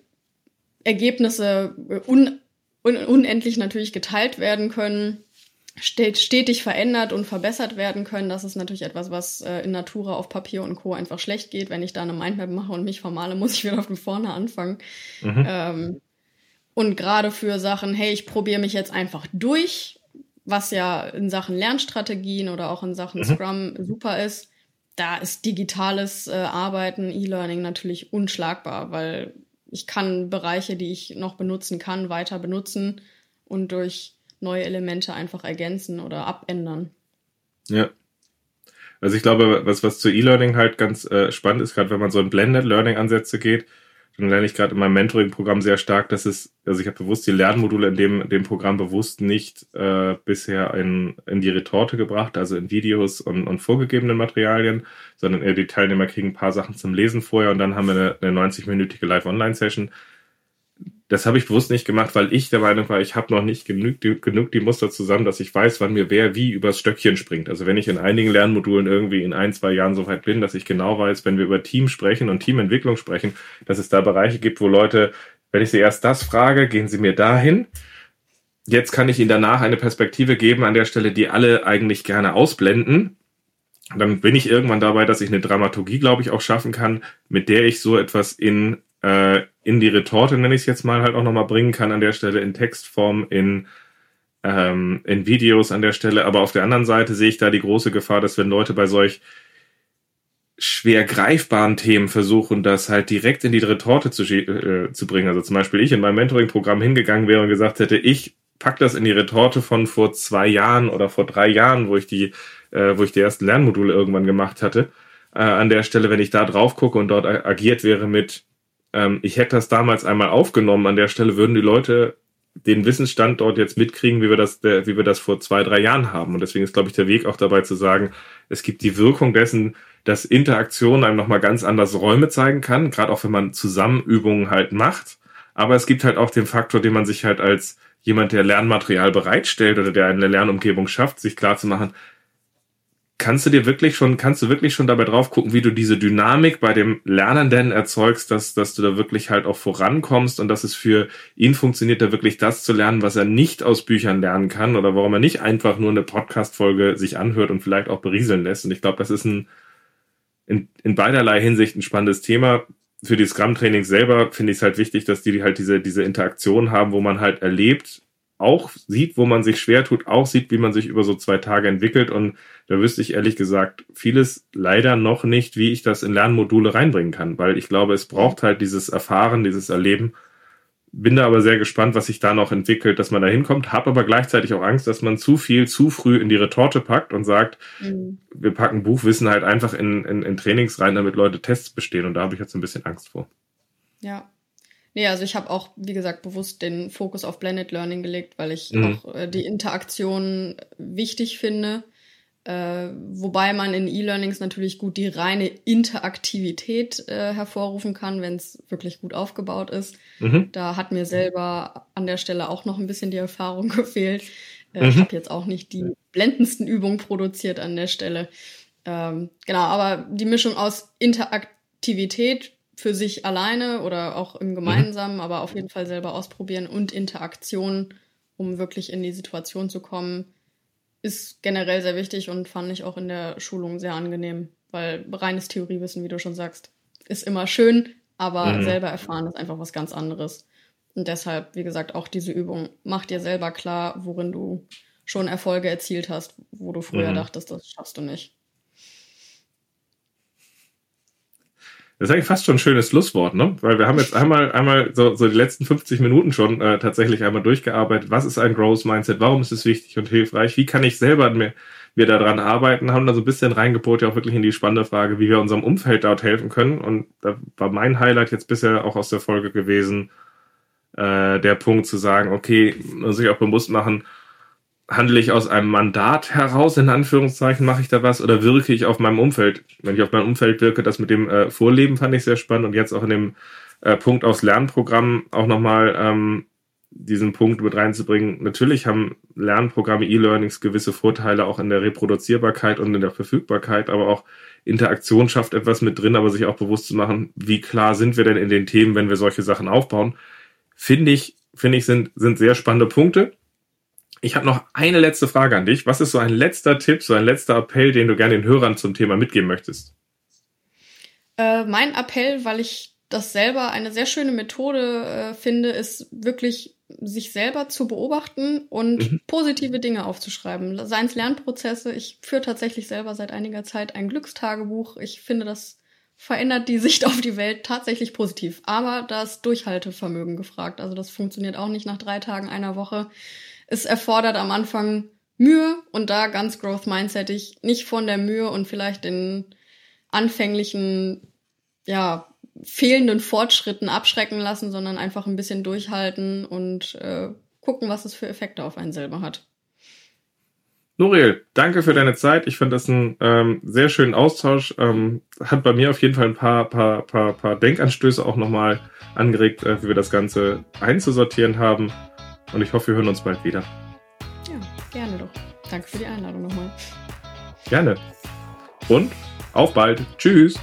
Ergebnisse un un unendlich natürlich geteilt werden können stetig verändert und verbessert werden können. Das ist natürlich etwas, was äh, in Natura auf Papier und Co. einfach schlecht geht. Wenn ich da eine Mindmap mache und mich formale, muss ich wieder von vorne anfangen. Mhm. Ähm, und gerade für Sachen, hey, ich probiere mich jetzt einfach durch, was ja in Sachen Lernstrategien oder auch in Sachen mhm. Scrum super ist, da ist digitales äh, Arbeiten, E-Learning natürlich unschlagbar, weil ich kann Bereiche, die ich noch benutzen kann, weiter benutzen und durch neue Elemente einfach ergänzen oder abändern. Ja. Also ich glaube, was, was zu E-Learning halt ganz äh, spannend ist, gerade wenn man so in Blended Learning-Ansätze geht, dann lerne ich gerade in meinem Mentoring-Programm sehr stark, dass es, also ich habe bewusst die Lernmodule in dem, dem Programm bewusst nicht äh, bisher in, in die Retorte gebracht, also in Videos und, und vorgegebenen Materialien, sondern eher die Teilnehmer kriegen ein paar Sachen zum Lesen vorher und dann haben wir eine, eine 90-minütige Live-Online-Session, das habe ich bewusst nicht gemacht, weil ich der Meinung war, ich habe noch nicht genug die, genug die Muster zusammen, dass ich weiß, wann mir wer wie übers Stöckchen springt. Also wenn ich in einigen Lernmodulen irgendwie in ein, zwei Jahren so weit bin, dass ich genau weiß, wenn wir über Team sprechen und Teamentwicklung sprechen, dass es da Bereiche gibt, wo Leute, wenn ich sie erst das frage, gehen sie mir dahin. Jetzt kann ich ihnen danach eine Perspektive geben an der Stelle, die alle eigentlich gerne ausblenden. Dann bin ich irgendwann dabei, dass ich eine Dramaturgie, glaube ich, auch schaffen kann, mit der ich so etwas in äh, in die Retorte, nenne ich es jetzt mal, halt auch nochmal bringen kann an der Stelle in Textform, in, ähm, in Videos an der Stelle. Aber auf der anderen Seite sehe ich da die große Gefahr, dass wenn Leute bei solch schwer greifbaren Themen versuchen, das halt direkt in die Retorte zu, äh, zu bringen. Also zum Beispiel ich in meinem Mentoring-Programm hingegangen wäre und gesagt hätte, ich pack das in die Retorte von vor zwei Jahren oder vor drei Jahren, wo ich die, äh, wo ich die ersten Lernmodule irgendwann gemacht hatte. Äh, an der Stelle, wenn ich da drauf gucke und dort agiert wäre mit ähm, ich hätte das damals einmal aufgenommen. An der Stelle würden die Leute den Wissensstand dort jetzt mitkriegen, wie wir das, der, wie wir das vor zwei, drei Jahren haben. Und deswegen ist, glaube ich, der Weg auch dabei zu sagen, es gibt die Wirkung dessen, dass Interaktion einem nochmal ganz anders Räume zeigen kann, gerade auch wenn man Zusammenübungen halt macht. Aber es gibt halt auch den Faktor, den man sich halt als jemand, der Lernmaterial bereitstellt oder der eine Lernumgebung schafft, sich klar zu machen, kannst du dir wirklich schon, kannst du wirklich schon dabei drauf gucken, wie du diese Dynamik bei dem Lernenden erzeugst, dass, dass du da wirklich halt auch vorankommst und dass es für ihn funktioniert, da wirklich das zu lernen, was er nicht aus Büchern lernen kann oder warum er nicht einfach nur eine Podcast-Folge sich anhört und vielleicht auch berieseln lässt. Und ich glaube, das ist ein, in, in beiderlei Hinsicht ein spannendes Thema. für die Scrum-Training selber finde ich es halt wichtig, dass die halt diese, diese Interaktion haben, wo man halt erlebt, auch sieht, wo man sich schwer tut, auch sieht, wie man sich über so zwei Tage entwickelt. Und da wüsste ich ehrlich gesagt vieles leider noch nicht, wie ich das in Lernmodule reinbringen kann, weil ich glaube, es braucht halt dieses Erfahren, dieses Erleben. Bin da aber sehr gespannt, was sich da noch entwickelt, dass man da hinkommt. Hab aber gleichzeitig auch Angst, dass man zu viel zu früh in die Retorte packt und sagt, mhm. wir packen Buchwissen halt einfach in, in, in Trainings rein, damit Leute Tests bestehen. Und da habe ich jetzt ein bisschen Angst vor. Ja, Nee, also ich habe auch, wie gesagt, bewusst den Fokus auf Blended Learning gelegt, weil ich mhm. auch äh, die Interaktion wichtig finde. Äh, wobei man in E-Learnings natürlich gut die reine Interaktivität äh, hervorrufen kann, wenn es wirklich gut aufgebaut ist. Mhm. Da hat mir selber an der Stelle auch noch ein bisschen die Erfahrung *laughs* gefehlt. Äh, mhm. Ich habe jetzt auch nicht die blendendsten Übungen produziert an der Stelle. Ähm, genau, aber die Mischung aus Interaktivität für sich alleine oder auch im Gemeinsamen, mhm. aber auf jeden Fall selber ausprobieren und Interaktion, um wirklich in die Situation zu kommen, ist generell sehr wichtig und fand ich auch in der Schulung sehr angenehm, weil reines Theoriewissen, wie du schon sagst, ist immer schön, aber mhm. selber erfahren ist einfach was ganz anderes. Und deshalb, wie gesagt, auch diese Übung, mach dir selber klar, worin du schon Erfolge erzielt hast, wo du früher mhm. dachtest, das schaffst du nicht. Das ist eigentlich fast schon ein schönes Schlusswort, ne? Weil wir haben jetzt einmal, einmal so, so die letzten 50 Minuten schon äh, tatsächlich einmal durchgearbeitet. Was ist ein Growth Mindset? Warum ist es wichtig und hilfreich? Wie kann ich selber mir, mir daran arbeiten? Haben da so ein bisschen reingebohrt, ja auch wirklich in die spannende Frage, wie wir unserem Umfeld dort helfen können. Und da war mein Highlight jetzt bisher auch aus der Folge gewesen, äh, der Punkt zu sagen, okay, muss sich auch bewusst machen, handle ich aus einem Mandat heraus, in Anführungszeichen, mache ich da was oder wirke ich auf meinem Umfeld? Wenn ich auf meinem Umfeld wirke, das mit dem äh, Vorleben fand ich sehr spannend und jetzt auch in dem äh, Punkt aufs Lernprogramm auch nochmal ähm, diesen Punkt mit reinzubringen. Natürlich haben Lernprogramme, E-Learnings gewisse Vorteile auch in der Reproduzierbarkeit und in der Verfügbarkeit, aber auch Interaktion schafft etwas mit drin, aber sich auch bewusst zu machen, wie klar sind wir denn in den Themen, wenn wir solche Sachen aufbauen, finde ich, finde ich, sind, sind sehr spannende Punkte ich habe noch eine letzte Frage an dich. Was ist so ein letzter Tipp, so ein letzter Appell, den du gerne den Hörern zum Thema mitgeben möchtest? Äh, mein Appell, weil ich das selber eine sehr schöne Methode äh, finde, ist wirklich sich selber zu beobachten und mhm. positive Dinge aufzuschreiben. Seien es Lernprozesse. Ich führe tatsächlich selber seit einiger Zeit ein Glückstagebuch. Ich finde, das verändert die *laughs* Sicht auf die Welt tatsächlich positiv. Aber das Durchhaltevermögen gefragt. Also das funktioniert auch nicht nach drei Tagen einer Woche. Es erfordert am Anfang Mühe und da ganz Growth Mindsetig nicht von der Mühe und vielleicht den anfänglichen, ja, fehlenden Fortschritten abschrecken lassen, sondern einfach ein bisschen durchhalten und äh, gucken, was es für Effekte auf einen selber hat. Nuriel, danke für deine Zeit. Ich fand das einen ähm, sehr schönen Austausch. Ähm, hat bei mir auf jeden Fall ein paar, paar, paar, paar Denkanstöße auch nochmal angeregt, äh, wie wir das Ganze einzusortieren haben. Und ich hoffe, wir hören uns bald wieder. Ja, gerne doch. Danke für die Einladung nochmal. Gerne. Und auf bald. Tschüss.